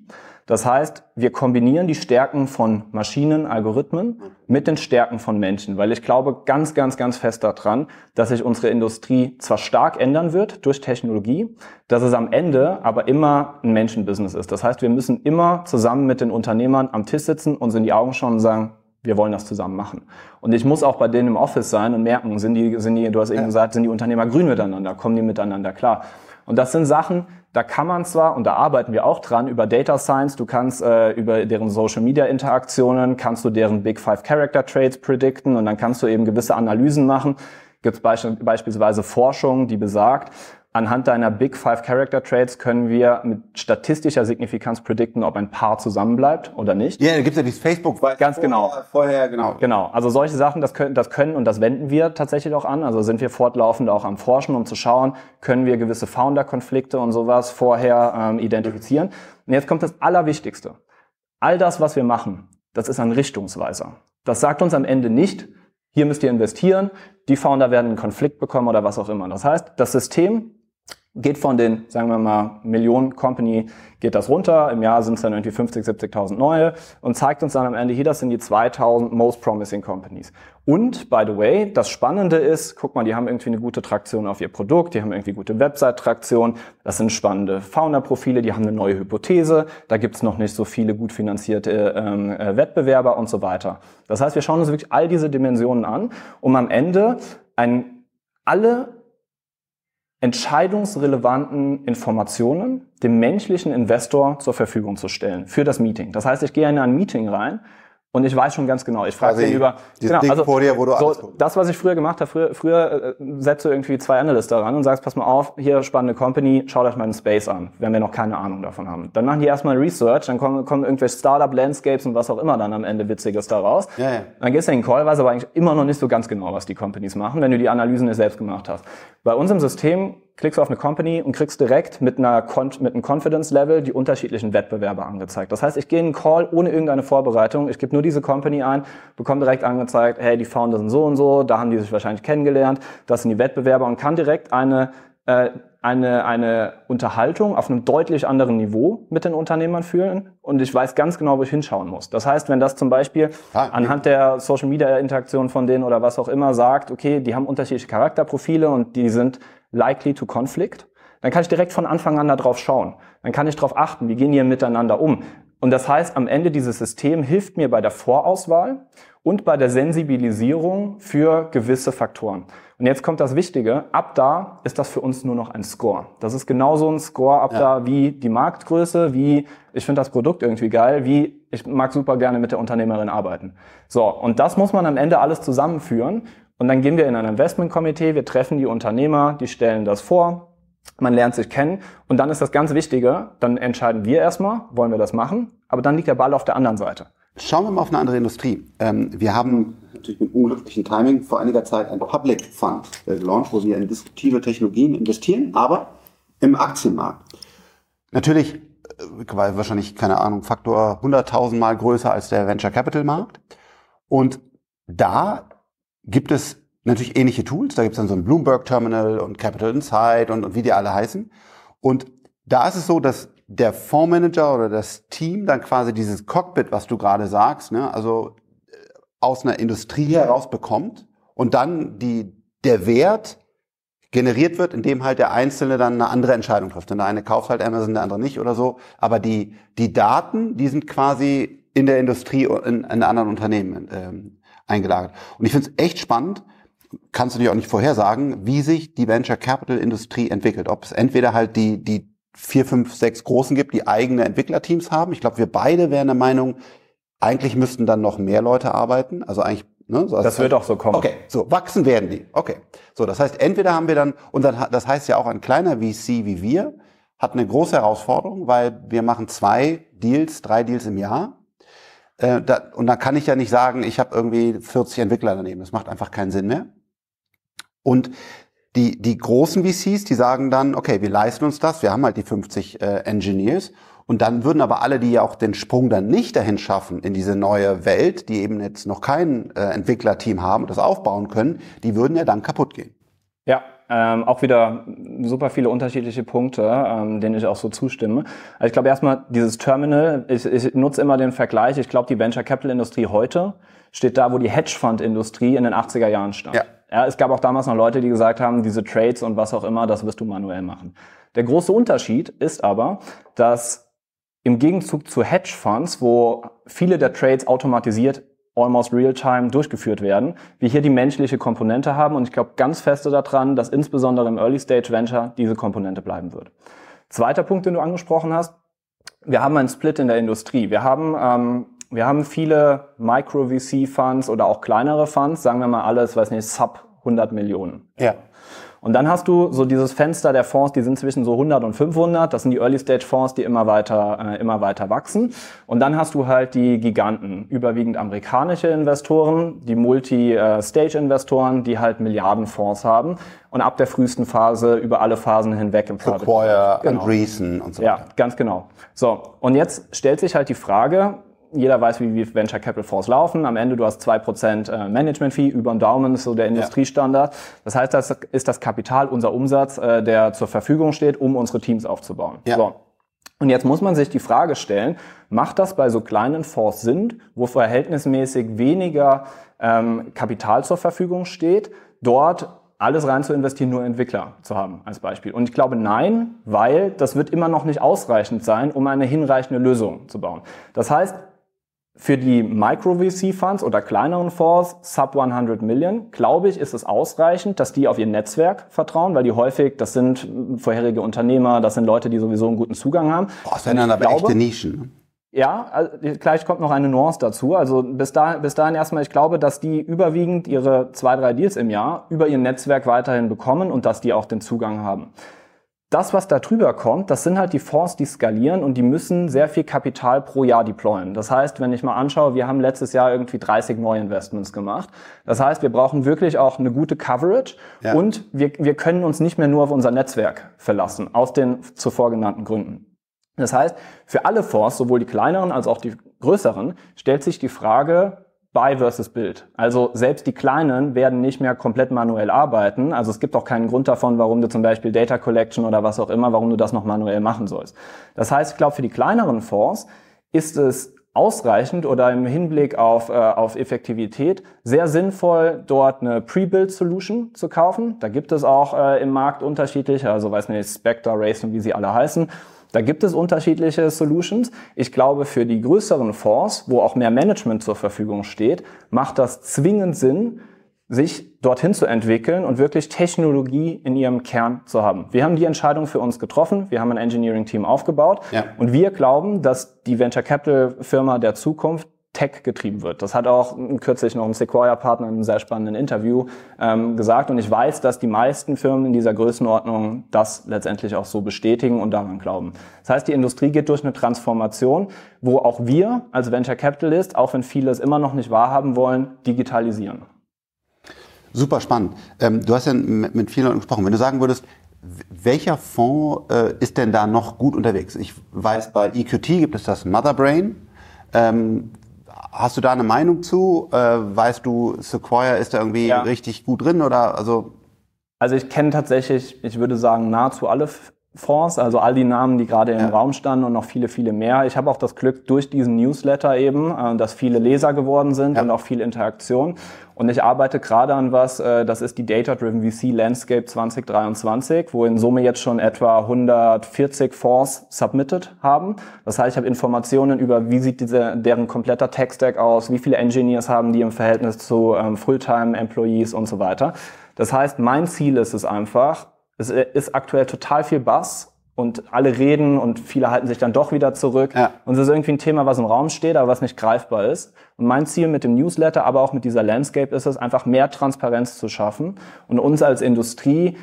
Das heißt, wir kombinieren die Stärken von Maschinen, Algorithmen mit den Stärken von Menschen, weil ich glaube ganz, ganz, ganz fest daran, dass sich unsere Industrie zwar stark ändern wird durch Technologie, dass es am Ende aber immer ein Menschenbusiness ist. Das heißt, wir müssen immer zusammen mit den Unternehmern am Tisch sitzen, uns in die Augen schauen und sagen, wir wollen das zusammen machen. Und ich muss auch bei denen im Office sein und merken, sind die, sind die, du hast eben ja. gesagt, sind die Unternehmer grün miteinander, kommen die miteinander klar. Und das sind Sachen, da kann man zwar, und da arbeiten wir auch dran, über Data Science, du kannst äh, über deren Social Media Interaktionen, kannst du deren Big Five Character Traits predikten und dann kannst du eben gewisse Analysen machen. Gibt es beisch beispielsweise Forschung, die besagt, Anhand deiner Big Five Character Traits können wir mit statistischer Signifikanz predikten, ob ein Paar zusammenbleibt oder nicht. Ja, da gibt's ja dieses Facebook. Ganz vorher, genau. Vorher, genau. Genau. Also solche Sachen, das können, das können und das wenden wir tatsächlich auch an. Also sind wir fortlaufend auch am Forschen, um zu schauen, können wir gewisse Founder-Konflikte und sowas vorher ähm, identifizieren. Und jetzt kommt das Allerwichtigste. All das, was wir machen, das ist ein Richtungsweiser. Das sagt uns am Ende nicht, hier müsst ihr investieren, die Founder werden einen Konflikt bekommen oder was auch immer. Das heißt, das System geht von den, sagen wir mal, Millionen Company, geht das runter. Im Jahr sind es dann irgendwie 50, 70.000 neue und zeigt uns dann am Ende, hier, das sind die 2000 most promising companies. Und, by the way, das Spannende ist, guck mal, die haben irgendwie eine gute Traktion auf ihr Produkt, die haben irgendwie gute Website-Traktion, das sind spannende Founder-Profile, die haben eine neue Hypothese, da gibt's noch nicht so viele gut finanzierte ähm, äh, Wettbewerber und so weiter. Das heißt, wir schauen uns wirklich all diese Dimensionen an, um am Ende ein, alle entscheidungsrelevanten Informationen dem menschlichen Investor zur Verfügung zu stellen für das Meeting. Das heißt, ich gehe in ein Meeting rein und ich weiß schon ganz genau, ich frage also den über genau, Ding also, vor dir, wo du so, das, was ich früher gemacht habe, früher, früher äh, setze irgendwie zwei Analysts daran und sagst, pass mal auf, hier spannende Company, schaut euch mal einen Space an, wenn wir noch keine Ahnung davon haben. Dann machen die erstmal Research, dann kommen, kommen irgendwelche Startup Landscapes und was auch immer dann am Ende witziges daraus. Ja, ja. Dann gehst du in den Call, weißt aber eigentlich immer noch nicht so ganz genau, was die Companies machen, wenn du die Analysen nicht selbst gemacht hast. Bei unserem System klickst du auf eine Company und kriegst direkt mit, einer mit einem Confidence-Level die unterschiedlichen Wettbewerber angezeigt. Das heißt, ich gehe in einen Call ohne irgendeine Vorbereitung, ich gebe nur diese Company ein, bekomme direkt angezeigt, hey, die Founder sind so und so, da haben die sich wahrscheinlich kennengelernt, das sind die Wettbewerber und kann direkt eine, äh, eine, eine Unterhaltung auf einem deutlich anderen Niveau mit den Unternehmern führen und ich weiß ganz genau, wo ich hinschauen muss. Das heißt, wenn das zum Beispiel ah, anhand der Social Media Interaktion von denen oder was auch immer sagt, okay, die haben unterschiedliche Charakterprofile und die sind likely to conflict, dann kann ich direkt von Anfang an darauf schauen. Dann kann ich darauf achten, wie gehen die miteinander um. Und das heißt, am Ende dieses System hilft mir bei der Vorauswahl und bei der Sensibilisierung für gewisse Faktoren. Und jetzt kommt das Wichtige. Ab da ist das für uns nur noch ein Score. Das ist genauso ein Score ab ja. da wie die Marktgröße, wie ich finde das Produkt irgendwie geil, wie ich mag super gerne mit der Unternehmerin arbeiten. So. Und das muss man am Ende alles zusammenführen. Und dann gehen wir in ein Investmentkomitee, wir treffen die Unternehmer, die stellen das vor, man lernt sich kennen und dann ist das ganz Wichtige, dann entscheiden wir erstmal, wollen wir das machen, aber dann liegt der Ball auf der anderen Seite. Schauen wir mal auf eine andere Industrie. Ähm, wir haben natürlich mit unglücklichem Timing vor einiger Zeit ein Public Fund äh, gelauncht, wo wir in disruptive Technologien investieren, aber im Aktienmarkt. Natürlich, äh, wahrscheinlich, keine Ahnung, Faktor 100.000 Mal größer als der Venture Capital Markt. Und da gibt es natürlich ähnliche Tools. Da gibt es dann so ein Bloomberg Terminal und Capital Insight und, und wie die alle heißen. Und da ist es so, dass der Fondsmanager oder das Team dann quasi dieses Cockpit, was du gerade sagst, ne, also äh, aus einer Industrie heraus bekommt und dann die, der Wert generiert wird, indem halt der Einzelne dann eine andere Entscheidung trifft. Und der eine kauft halt Amazon, der andere nicht oder so. Aber die, die Daten, die sind quasi in der Industrie und in, in anderen Unternehmen ähm, eingelagert. Und ich finde es echt spannend, kannst du dir auch nicht vorhersagen, wie sich die Venture Capital Industrie entwickelt. Ob es entweder halt die, die vier, fünf, sechs Großen gibt, die eigene Entwicklerteams haben. Ich glaube, wir beide wären der Meinung, eigentlich müssten dann noch mehr Leute arbeiten. Also eigentlich Ne? So, das wird auch so kommen. Okay, so wachsen werden die. Okay, so das heißt, entweder haben wir dann und dann das heißt ja auch ein kleiner VC wie wir hat eine große Herausforderung, weil wir machen zwei Deals, drei Deals im Jahr äh, da, und da kann ich ja nicht sagen, ich habe irgendwie 40 Entwickler daneben. Das macht einfach keinen Sinn mehr. Und die, die großen VCs, die sagen dann, okay, wir leisten uns das, wir haben halt die 50 äh, Engineers. Und dann würden aber alle, die ja auch den Sprung dann nicht dahin schaffen in diese neue Welt, die eben jetzt noch kein äh, Entwicklerteam haben und das aufbauen können, die würden ja dann kaputt gehen. Ja, ähm, auch wieder super viele unterschiedliche Punkte, ähm, denen ich auch so zustimme. Also ich glaube erstmal dieses Terminal, ich, ich nutze immer den Vergleich, ich glaube die Venture Capital Industrie heute steht da, wo die Hedgefund-Industrie in den 80er Jahren stand. Ja. ja. Es gab auch damals noch Leute, die gesagt haben, diese Trades und was auch immer, das wirst du manuell machen. Der große Unterschied ist aber, dass im Gegenzug zu Hedgefonds, wo viele der Trades automatisiert almost real-time durchgeführt werden, wir hier die menschliche Komponente haben und ich glaube ganz feste daran, dass insbesondere im Early-Stage-Venture diese Komponente bleiben wird. Zweiter Punkt, den du angesprochen hast, wir haben einen Split in der Industrie. Wir haben ähm, wir haben viele Micro-VC-Funds oder auch kleinere Funds, sagen wir mal alles, weiß nicht, sub 100 Millionen. Ja. Und dann hast du so dieses Fenster der Fonds, die sind zwischen so 100 und 500. Das sind die Early-Stage-Fonds, die immer weiter, äh, immer weiter wachsen. Und dann hast du halt die Giganten, überwiegend amerikanische Investoren, die Multi-Stage-Investoren, die halt Milliardenfonds haben. Und ab der frühesten Phase über alle Phasen hinweg im Private Sequoia, genau. Andreessen und so weiter. Ja, ganz genau. So, und jetzt stellt sich halt die Frage, jeder weiß, wie Venture Capital Fonds laufen. Am Ende, du hast zwei Prozent äh, Management Fee über den Daumen, ist so der Industriestandard. Das heißt, das ist das Kapital, unser Umsatz, äh, der zur Verfügung steht, um unsere Teams aufzubauen. Ja. So. Und jetzt muss man sich die Frage stellen, macht das bei so kleinen Fonds Sinn, wo verhältnismäßig weniger ähm, Kapital zur Verfügung steht, dort alles rein zu investieren, nur Entwickler zu haben als Beispiel. Und ich glaube nein, weil das wird immer noch nicht ausreichend sein, um eine hinreichende Lösung zu bauen. Das heißt, für die Micro-VC-Funds oder kleineren Fonds, sub 100 Million, glaube ich, ist es ausreichend, dass die auf ihr Netzwerk vertrauen, weil die häufig, das sind vorherige Unternehmer, das sind Leute, die sowieso einen guten Zugang haben. Boah, das sind dann aber glaube, echte Nischen. Ne? Ja, also gleich kommt noch eine Nuance dazu. Also bis, da, bis dahin erstmal, ich glaube, dass die überwiegend ihre zwei, drei Deals im Jahr über ihr Netzwerk weiterhin bekommen und dass die auch den Zugang haben das, was da drüber kommt, das sind halt die Fonds, die skalieren und die müssen sehr viel Kapital pro Jahr deployen. Das heißt, wenn ich mal anschaue, wir haben letztes Jahr irgendwie 30 Neuinvestments gemacht. Das heißt, wir brauchen wirklich auch eine gute Coverage ja. und wir, wir können uns nicht mehr nur auf unser Netzwerk verlassen, aus den zuvor genannten Gründen. Das heißt, für alle Fonds, sowohl die kleineren als auch die größeren, stellt sich die Frage, Buy versus Build. Also selbst die Kleinen werden nicht mehr komplett manuell arbeiten. Also es gibt auch keinen Grund davon, warum du zum Beispiel Data Collection oder was auch immer, warum du das noch manuell machen sollst. Das heißt, ich glaube, für die kleineren Fonds ist es ausreichend oder im Hinblick auf, äh, auf Effektivität sehr sinnvoll, dort eine Pre-Build-Solution zu kaufen. Da gibt es auch äh, im Markt unterschiedliche, also weiß nicht, Spectre, Race und wie sie alle heißen. Da gibt es unterschiedliche Solutions. Ich glaube, für die größeren Fonds, wo auch mehr Management zur Verfügung steht, macht das zwingend Sinn, sich dorthin zu entwickeln und wirklich Technologie in ihrem Kern zu haben. Wir haben die Entscheidung für uns getroffen. Wir haben ein Engineering-Team aufgebaut. Ja. Und wir glauben, dass die Venture Capital Firma der Zukunft Tech getrieben wird. Das hat auch kürzlich noch ein Sequoia-Partner in einem sehr spannenden Interview ähm, gesagt. Und ich weiß, dass die meisten Firmen in dieser Größenordnung das letztendlich auch so bestätigen und daran glauben. Das heißt, die Industrie geht durch eine Transformation, wo auch wir als Venture Capitalist, auch wenn viele es immer noch nicht wahrhaben wollen, digitalisieren. Super spannend. Ähm, du hast ja mit vielen Leuten gesprochen. Wenn du sagen würdest, welcher Fonds äh, ist denn da noch gut unterwegs? Ich weiß, bei EQT gibt es das Motherbrain. Ähm, Hast du da eine Meinung zu? Äh, weißt du, Sequoia ist da irgendwie ja. richtig gut drin oder also? Also ich kenne tatsächlich, ich würde sagen, nahezu alle Fonds, also all die Namen, die gerade im Raum standen und noch viele, viele mehr. Ich habe auch das Glück durch diesen Newsletter eben, äh, dass viele Leser geworden sind ja. und auch viel Interaktion. Und ich arbeite gerade an was, äh, das ist die Data-Driven VC Landscape 2023, wo in Summe jetzt schon etwa 140 Fonds submitted haben. Das heißt, ich habe Informationen über, wie sieht diese, deren kompletter Tech-Stack aus, wie viele Engineers haben die im Verhältnis zu ähm, Fulltime-Employees und so weiter. Das heißt, mein Ziel ist es einfach, es ist aktuell total viel Bass und alle reden und viele halten sich dann doch wieder zurück. Ja. Und es ist irgendwie ein Thema, was im Raum steht, aber was nicht greifbar ist. Und mein Ziel mit dem Newsletter, aber auch mit dieser Landscape ist es, einfach mehr Transparenz zu schaffen und uns als Industrie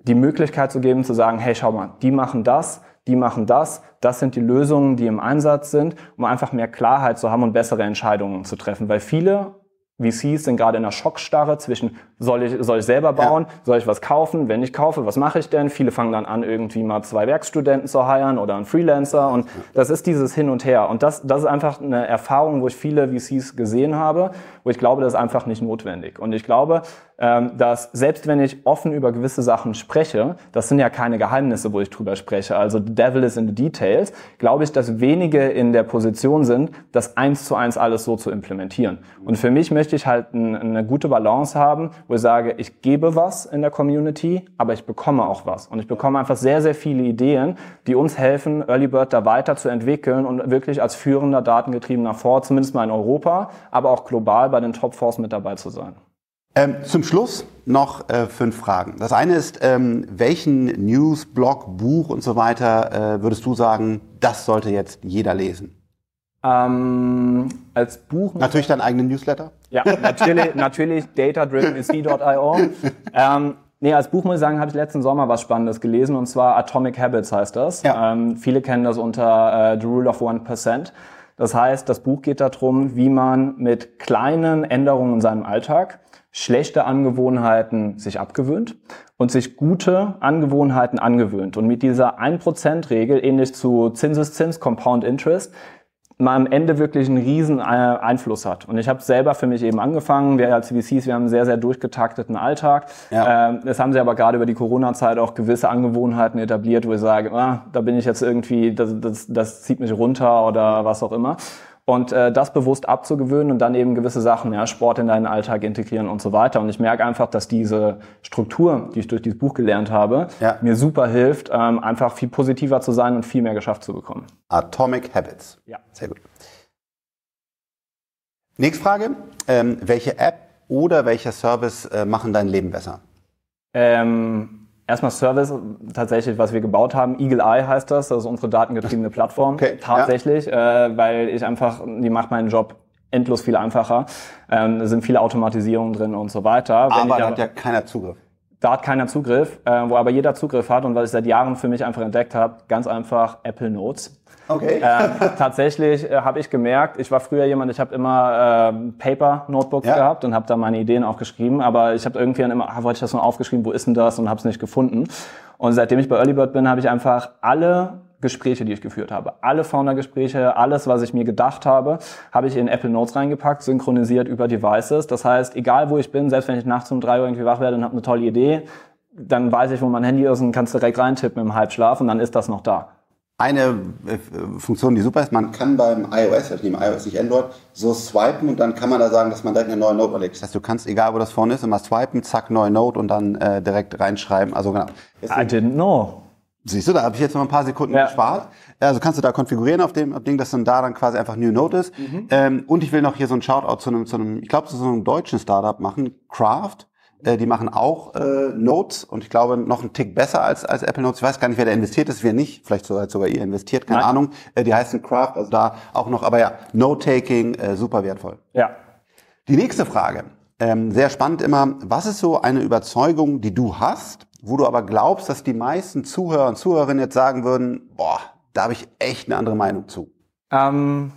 die Möglichkeit zu geben, zu sagen, hey, schau mal, die machen das, die machen das, das sind die Lösungen, die im Einsatz sind, um einfach mehr Klarheit zu haben und bessere Entscheidungen zu treffen. Weil viele VCs sind gerade in einer Schockstarre zwischen, soll ich, soll ich selber bauen, ja. soll ich was kaufen, wenn ich kaufe, was mache ich denn? Viele fangen dann an, irgendwie mal zwei Werkstudenten zu heiren oder einen Freelancer und das ist dieses Hin und Her. Und das, das ist einfach eine Erfahrung, wo ich viele VCs gesehen habe, wo ich glaube, das ist einfach nicht notwendig. Und ich glaube, ähm, dass selbst wenn ich offen über gewisse Sachen spreche, das sind ja keine Geheimnisse, wo ich drüber spreche, also the devil is in the details, glaube ich, dass wenige in der Position sind, das eins zu eins alles so zu implementieren. Und für mich möchte ich halt eine gute Balance haben, wo ich sage, ich gebe was in der Community, aber ich bekomme auch was. Und ich bekomme einfach sehr, sehr viele Ideen, die uns helfen, Early Bird da weiterzuentwickeln und wirklich als führender datengetriebener Fonds, zumindest mal in Europa, aber auch global bei den Top Fonds mit dabei zu sein. Ähm, zum Schluss noch äh, fünf Fragen. Das eine ist, ähm, welchen News, Blog, Buch und so weiter äh, würdest du sagen, das sollte jetzt jeder lesen? Ähm, als Buch. Natürlich deinen eigenen Newsletter? Ja, natürlich, natürlich datadrivenec.io. ähm, Nee, als Buch muss ich sagen, habe ich letzten Sommer was Spannendes gelesen und zwar Atomic Habits heißt das. Ja. Ähm, viele kennen das unter äh, The Rule of One Percent. Das heißt, das Buch geht darum, wie man mit kleinen Änderungen in seinem Alltag schlechte Angewohnheiten sich abgewöhnt und sich gute Angewohnheiten angewöhnt. Und mit dieser 1%-Regel, ähnlich zu Zinseszins, Compound Interest, man am Ende wirklich einen riesen äh, Einfluss hat. Und ich habe selber für mich eben angefangen. Wir als VCs, wir haben einen sehr, sehr durchgetakteten Alltag. Ja. Ähm, das haben sie aber gerade über die Corona-Zeit auch gewisse Angewohnheiten etabliert, wo ich sage, ah, da bin ich jetzt irgendwie, das, das, das zieht mich runter oder was auch immer und äh, das bewusst abzugewöhnen und dann eben gewisse Sachen, ja, Sport in deinen Alltag integrieren und so weiter. Und ich merke einfach, dass diese Struktur, die ich durch dieses Buch gelernt habe, ja. mir super hilft, ähm, einfach viel positiver zu sein und viel mehr geschafft zu bekommen. Atomic Habits. Ja. Sehr gut. Nächste Frage. Ähm, welche App oder welcher Service äh, machen dein Leben besser? Ähm, Erstmal Service, tatsächlich, was wir gebaut haben. Eagle Eye heißt das, das ist unsere datengetriebene Plattform. Okay, tatsächlich, ja. äh, weil ich einfach, die macht meinen Job endlos viel einfacher. Ähm, da sind viele Automatisierungen drin und so weiter. Wenn aber da hat ja keiner Zugriff. Da hat keiner Zugriff, äh, wo aber jeder Zugriff hat und was ich seit Jahren für mich einfach entdeckt habe, ganz einfach Apple Notes. Okay. Äh, tatsächlich äh, habe ich gemerkt, ich war früher jemand, ich habe immer äh, Paper-Notebooks ja. gehabt und habe da meine Ideen aufgeschrieben, aber ich habe irgendwie dann immer, ah, wollte ich das nur aufgeschrieben, wo ist denn das und habe es nicht gefunden. Und seitdem ich bei Earlybird bin, habe ich einfach alle Gespräche, die ich geführt habe, alle Founder-Gespräche, alles, was ich mir gedacht habe, habe ich in Apple Notes reingepackt, synchronisiert über Devices. Das heißt, egal wo ich bin, selbst wenn ich nachts um drei Uhr irgendwie wach werde und habe eine tolle Idee, dann weiß ich, wo mein Handy ist und kann es direkt reintippen im Halbschlaf und dann ist das noch da eine äh, Funktion, die super ist, man kann beim iOS, ich nehme iOS nicht Android, so swipen und dann kann man da sagen, dass man direkt eine neue Note erlegt. Das heißt, du kannst, egal wo das vorne ist, immer swipen, zack, neue Note und dann äh, direkt reinschreiben. Also genau. I didn't know. Siehst du, da habe ich jetzt noch ein paar Sekunden ja. gespart. Also kannst du da konfigurieren auf dem Ding, dass dann da dann quasi einfach New Note ist. Mhm. Ähm, und ich will noch hier so ein Shoutout zu einem, zu einem ich glaube, zu so einem deutschen Startup machen, Craft. Äh, die machen auch äh, Notes und ich glaube noch einen Tick besser als, als Apple Notes. Ich weiß gar nicht, wer da investiert ist, wer nicht. Vielleicht sogar, sogar ihr investiert, keine Nein. Ahnung. Äh, die heißen Craft, also da auch noch, aber ja, Note-Taking, äh, super wertvoll. Ja. Die nächste Frage, ähm, sehr spannend immer, was ist so eine Überzeugung, die du hast, wo du aber glaubst, dass die meisten Zuhörer und Zuhörerinnen jetzt sagen würden, boah, da habe ich echt eine andere Meinung zu? Ähm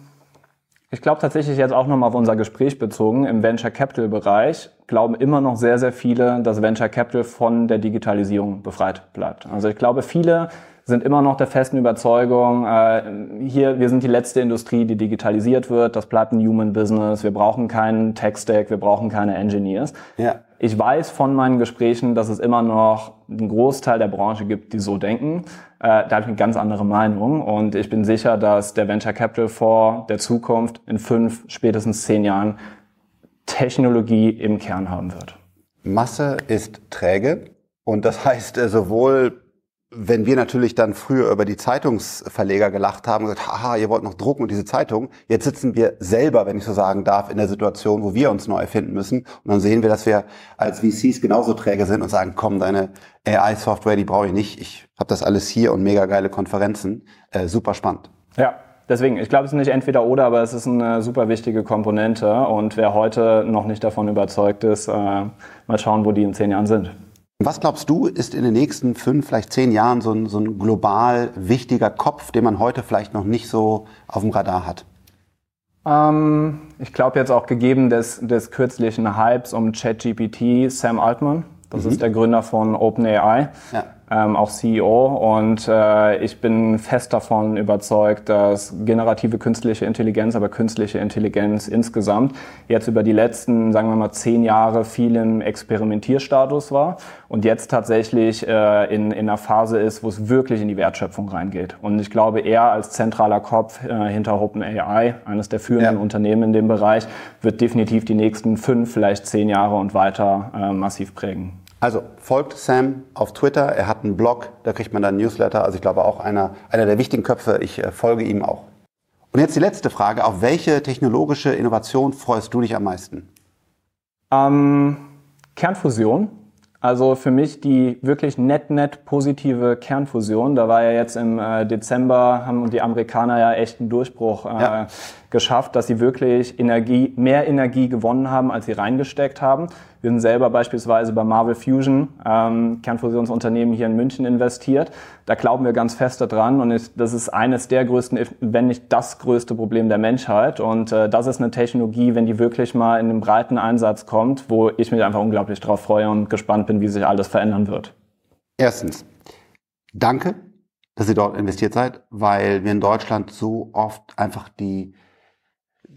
ich glaube tatsächlich jetzt auch nochmal auf unser Gespräch bezogen, im Venture Capital Bereich glauben immer noch sehr, sehr viele, dass Venture Capital von der Digitalisierung befreit bleibt. Also ich glaube, viele sind immer noch der festen Überzeugung, äh, hier, wir sind die letzte Industrie, die digitalisiert wird, das bleibt ein Human Business, wir brauchen keinen Tech-Stack, wir brauchen keine Engineers. Ja. Ich weiß von meinen Gesprächen, dass es immer noch einen Großteil der Branche gibt, die so denken. Äh, da habe ich eine ganz andere Meinung und ich bin sicher, dass der Venture Capital Fonds der Zukunft in fünf, spätestens zehn Jahren Technologie im Kern haben wird. Masse ist träge und das heißt äh, sowohl wenn wir natürlich dann früher über die Zeitungsverleger gelacht haben und gesagt, haha, ihr wollt noch drucken und diese Zeitung, jetzt sitzen wir selber, wenn ich so sagen darf, in der Situation, wo wir uns neu erfinden müssen. Und dann sehen wir, dass wir als VCs genauso träge sind und sagen, komm, deine AI-Software, die brauche ich nicht. Ich habe das alles hier und mega geile Konferenzen. Äh, super spannend. Ja, deswegen, ich glaube, es ist nicht entweder oder, aber es ist eine super wichtige Komponente. Und wer heute noch nicht davon überzeugt ist, äh, mal schauen, wo die in zehn Jahren sind. Was glaubst du, ist in den nächsten fünf, vielleicht zehn Jahren so ein, so ein global wichtiger Kopf, den man heute vielleicht noch nicht so auf dem Radar hat? Ähm, ich glaube jetzt auch gegeben des, des kürzlichen Hypes um ChatGPT, Sam Altman, das mhm. ist der Gründer von OpenAI. Ja. Ähm, auch CEO. Und äh, ich bin fest davon überzeugt, dass generative künstliche Intelligenz, aber künstliche Intelligenz insgesamt jetzt über die letzten, sagen wir mal, zehn Jahre viel im Experimentierstatus war und jetzt tatsächlich äh, in, in einer Phase ist, wo es wirklich in die Wertschöpfung reingeht. Und ich glaube, er als zentraler Kopf äh, hinter OpenAI, eines der führenden ja. Unternehmen in dem Bereich, wird definitiv die nächsten fünf, vielleicht zehn Jahre und weiter äh, massiv prägen. Also folgt Sam auf Twitter, er hat einen Blog, da kriegt man dann Newsletter. Also ich glaube auch einer, einer der wichtigen Köpfe, ich äh, folge ihm auch. Und jetzt die letzte Frage, auf welche technologische Innovation freust du dich am meisten? Ähm, Kernfusion. Also für mich die wirklich nett, nett positive Kernfusion. Da war ja jetzt im äh, Dezember, haben die Amerikaner ja echt einen Durchbruch äh, ja geschafft, dass sie wirklich Energie, mehr Energie gewonnen haben, als sie reingesteckt haben. Wir sind selber beispielsweise bei Marvel Fusion, ähm, Kernfusionsunternehmen hier in München investiert. Da glauben wir ganz fest daran und ich, das ist eines der größten, wenn nicht das größte Problem der Menschheit. Und äh, das ist eine Technologie, wenn die wirklich mal in einen breiten Einsatz kommt, wo ich mich einfach unglaublich drauf freue und gespannt bin, wie sich alles verändern wird. Erstens, danke, dass ihr dort investiert seid, weil wir in Deutschland so oft einfach die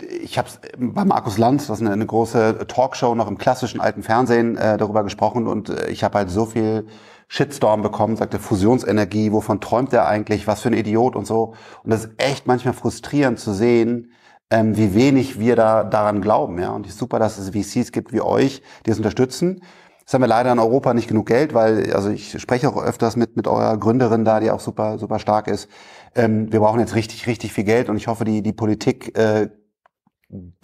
ich habe bei Markus Lanz, das ist eine, eine, große Talkshow noch im klassischen alten Fernsehen, äh, darüber gesprochen und äh, ich habe halt so viel Shitstorm bekommen, sagte Fusionsenergie, wovon träumt er eigentlich, was für ein Idiot und so. Und das ist echt manchmal frustrierend zu sehen, ähm, wie wenig wir da daran glauben. Ja? Und es ist super, dass es VCs gibt wie euch, die es unterstützen. Jetzt haben wir leider in Europa nicht genug Geld, weil, also ich spreche auch öfters mit, mit eurer Gründerin da, die auch super, super stark ist. Ähm, wir brauchen jetzt richtig, richtig viel Geld und ich hoffe, die, die Politik äh,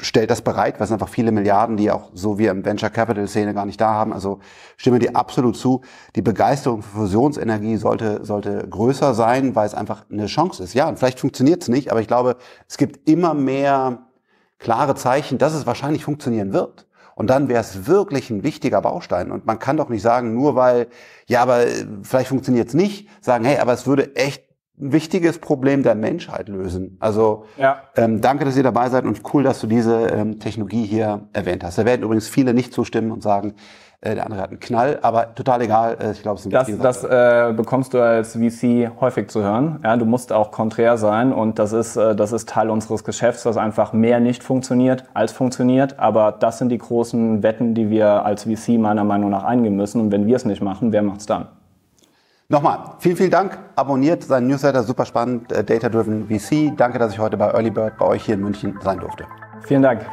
stellt das bereit, weil es einfach viele Milliarden, die auch so wie im Venture Capital Szene gar nicht da haben. Also stimme dir absolut zu. Die Begeisterung für Fusionsenergie sollte, sollte größer sein, weil es einfach eine Chance ist. Ja, und vielleicht funktioniert es nicht, aber ich glaube, es gibt immer mehr klare Zeichen, dass es wahrscheinlich funktionieren wird. Und dann wäre es wirklich ein wichtiger Baustein. Und man kann doch nicht sagen, nur weil, ja, aber vielleicht funktioniert es nicht, sagen, hey, aber es würde echt ein wichtiges Problem der Menschheit lösen. Also ja. ähm, danke, dass ihr dabei seid und cool, dass du diese ähm, Technologie hier erwähnt hast. Da werden übrigens viele nicht zustimmen und sagen, äh, der andere hat einen Knall, aber total egal. Äh, ich glaube, es ist ein Das, das äh, bekommst du als VC häufig zu hören. Ja, du musst auch konträr sein und das ist, äh, das ist Teil unseres Geschäfts, dass einfach mehr nicht funktioniert als funktioniert. Aber das sind die großen Wetten, die wir als VC meiner Meinung nach eingehen müssen. Und wenn wir es nicht machen, wer macht es dann? Nochmal, vielen, vielen Dank. Abonniert seinen Newsletter, super spannend, äh, Data Driven VC. Danke, dass ich heute bei Early Bird bei euch hier in München sein durfte. Vielen Dank.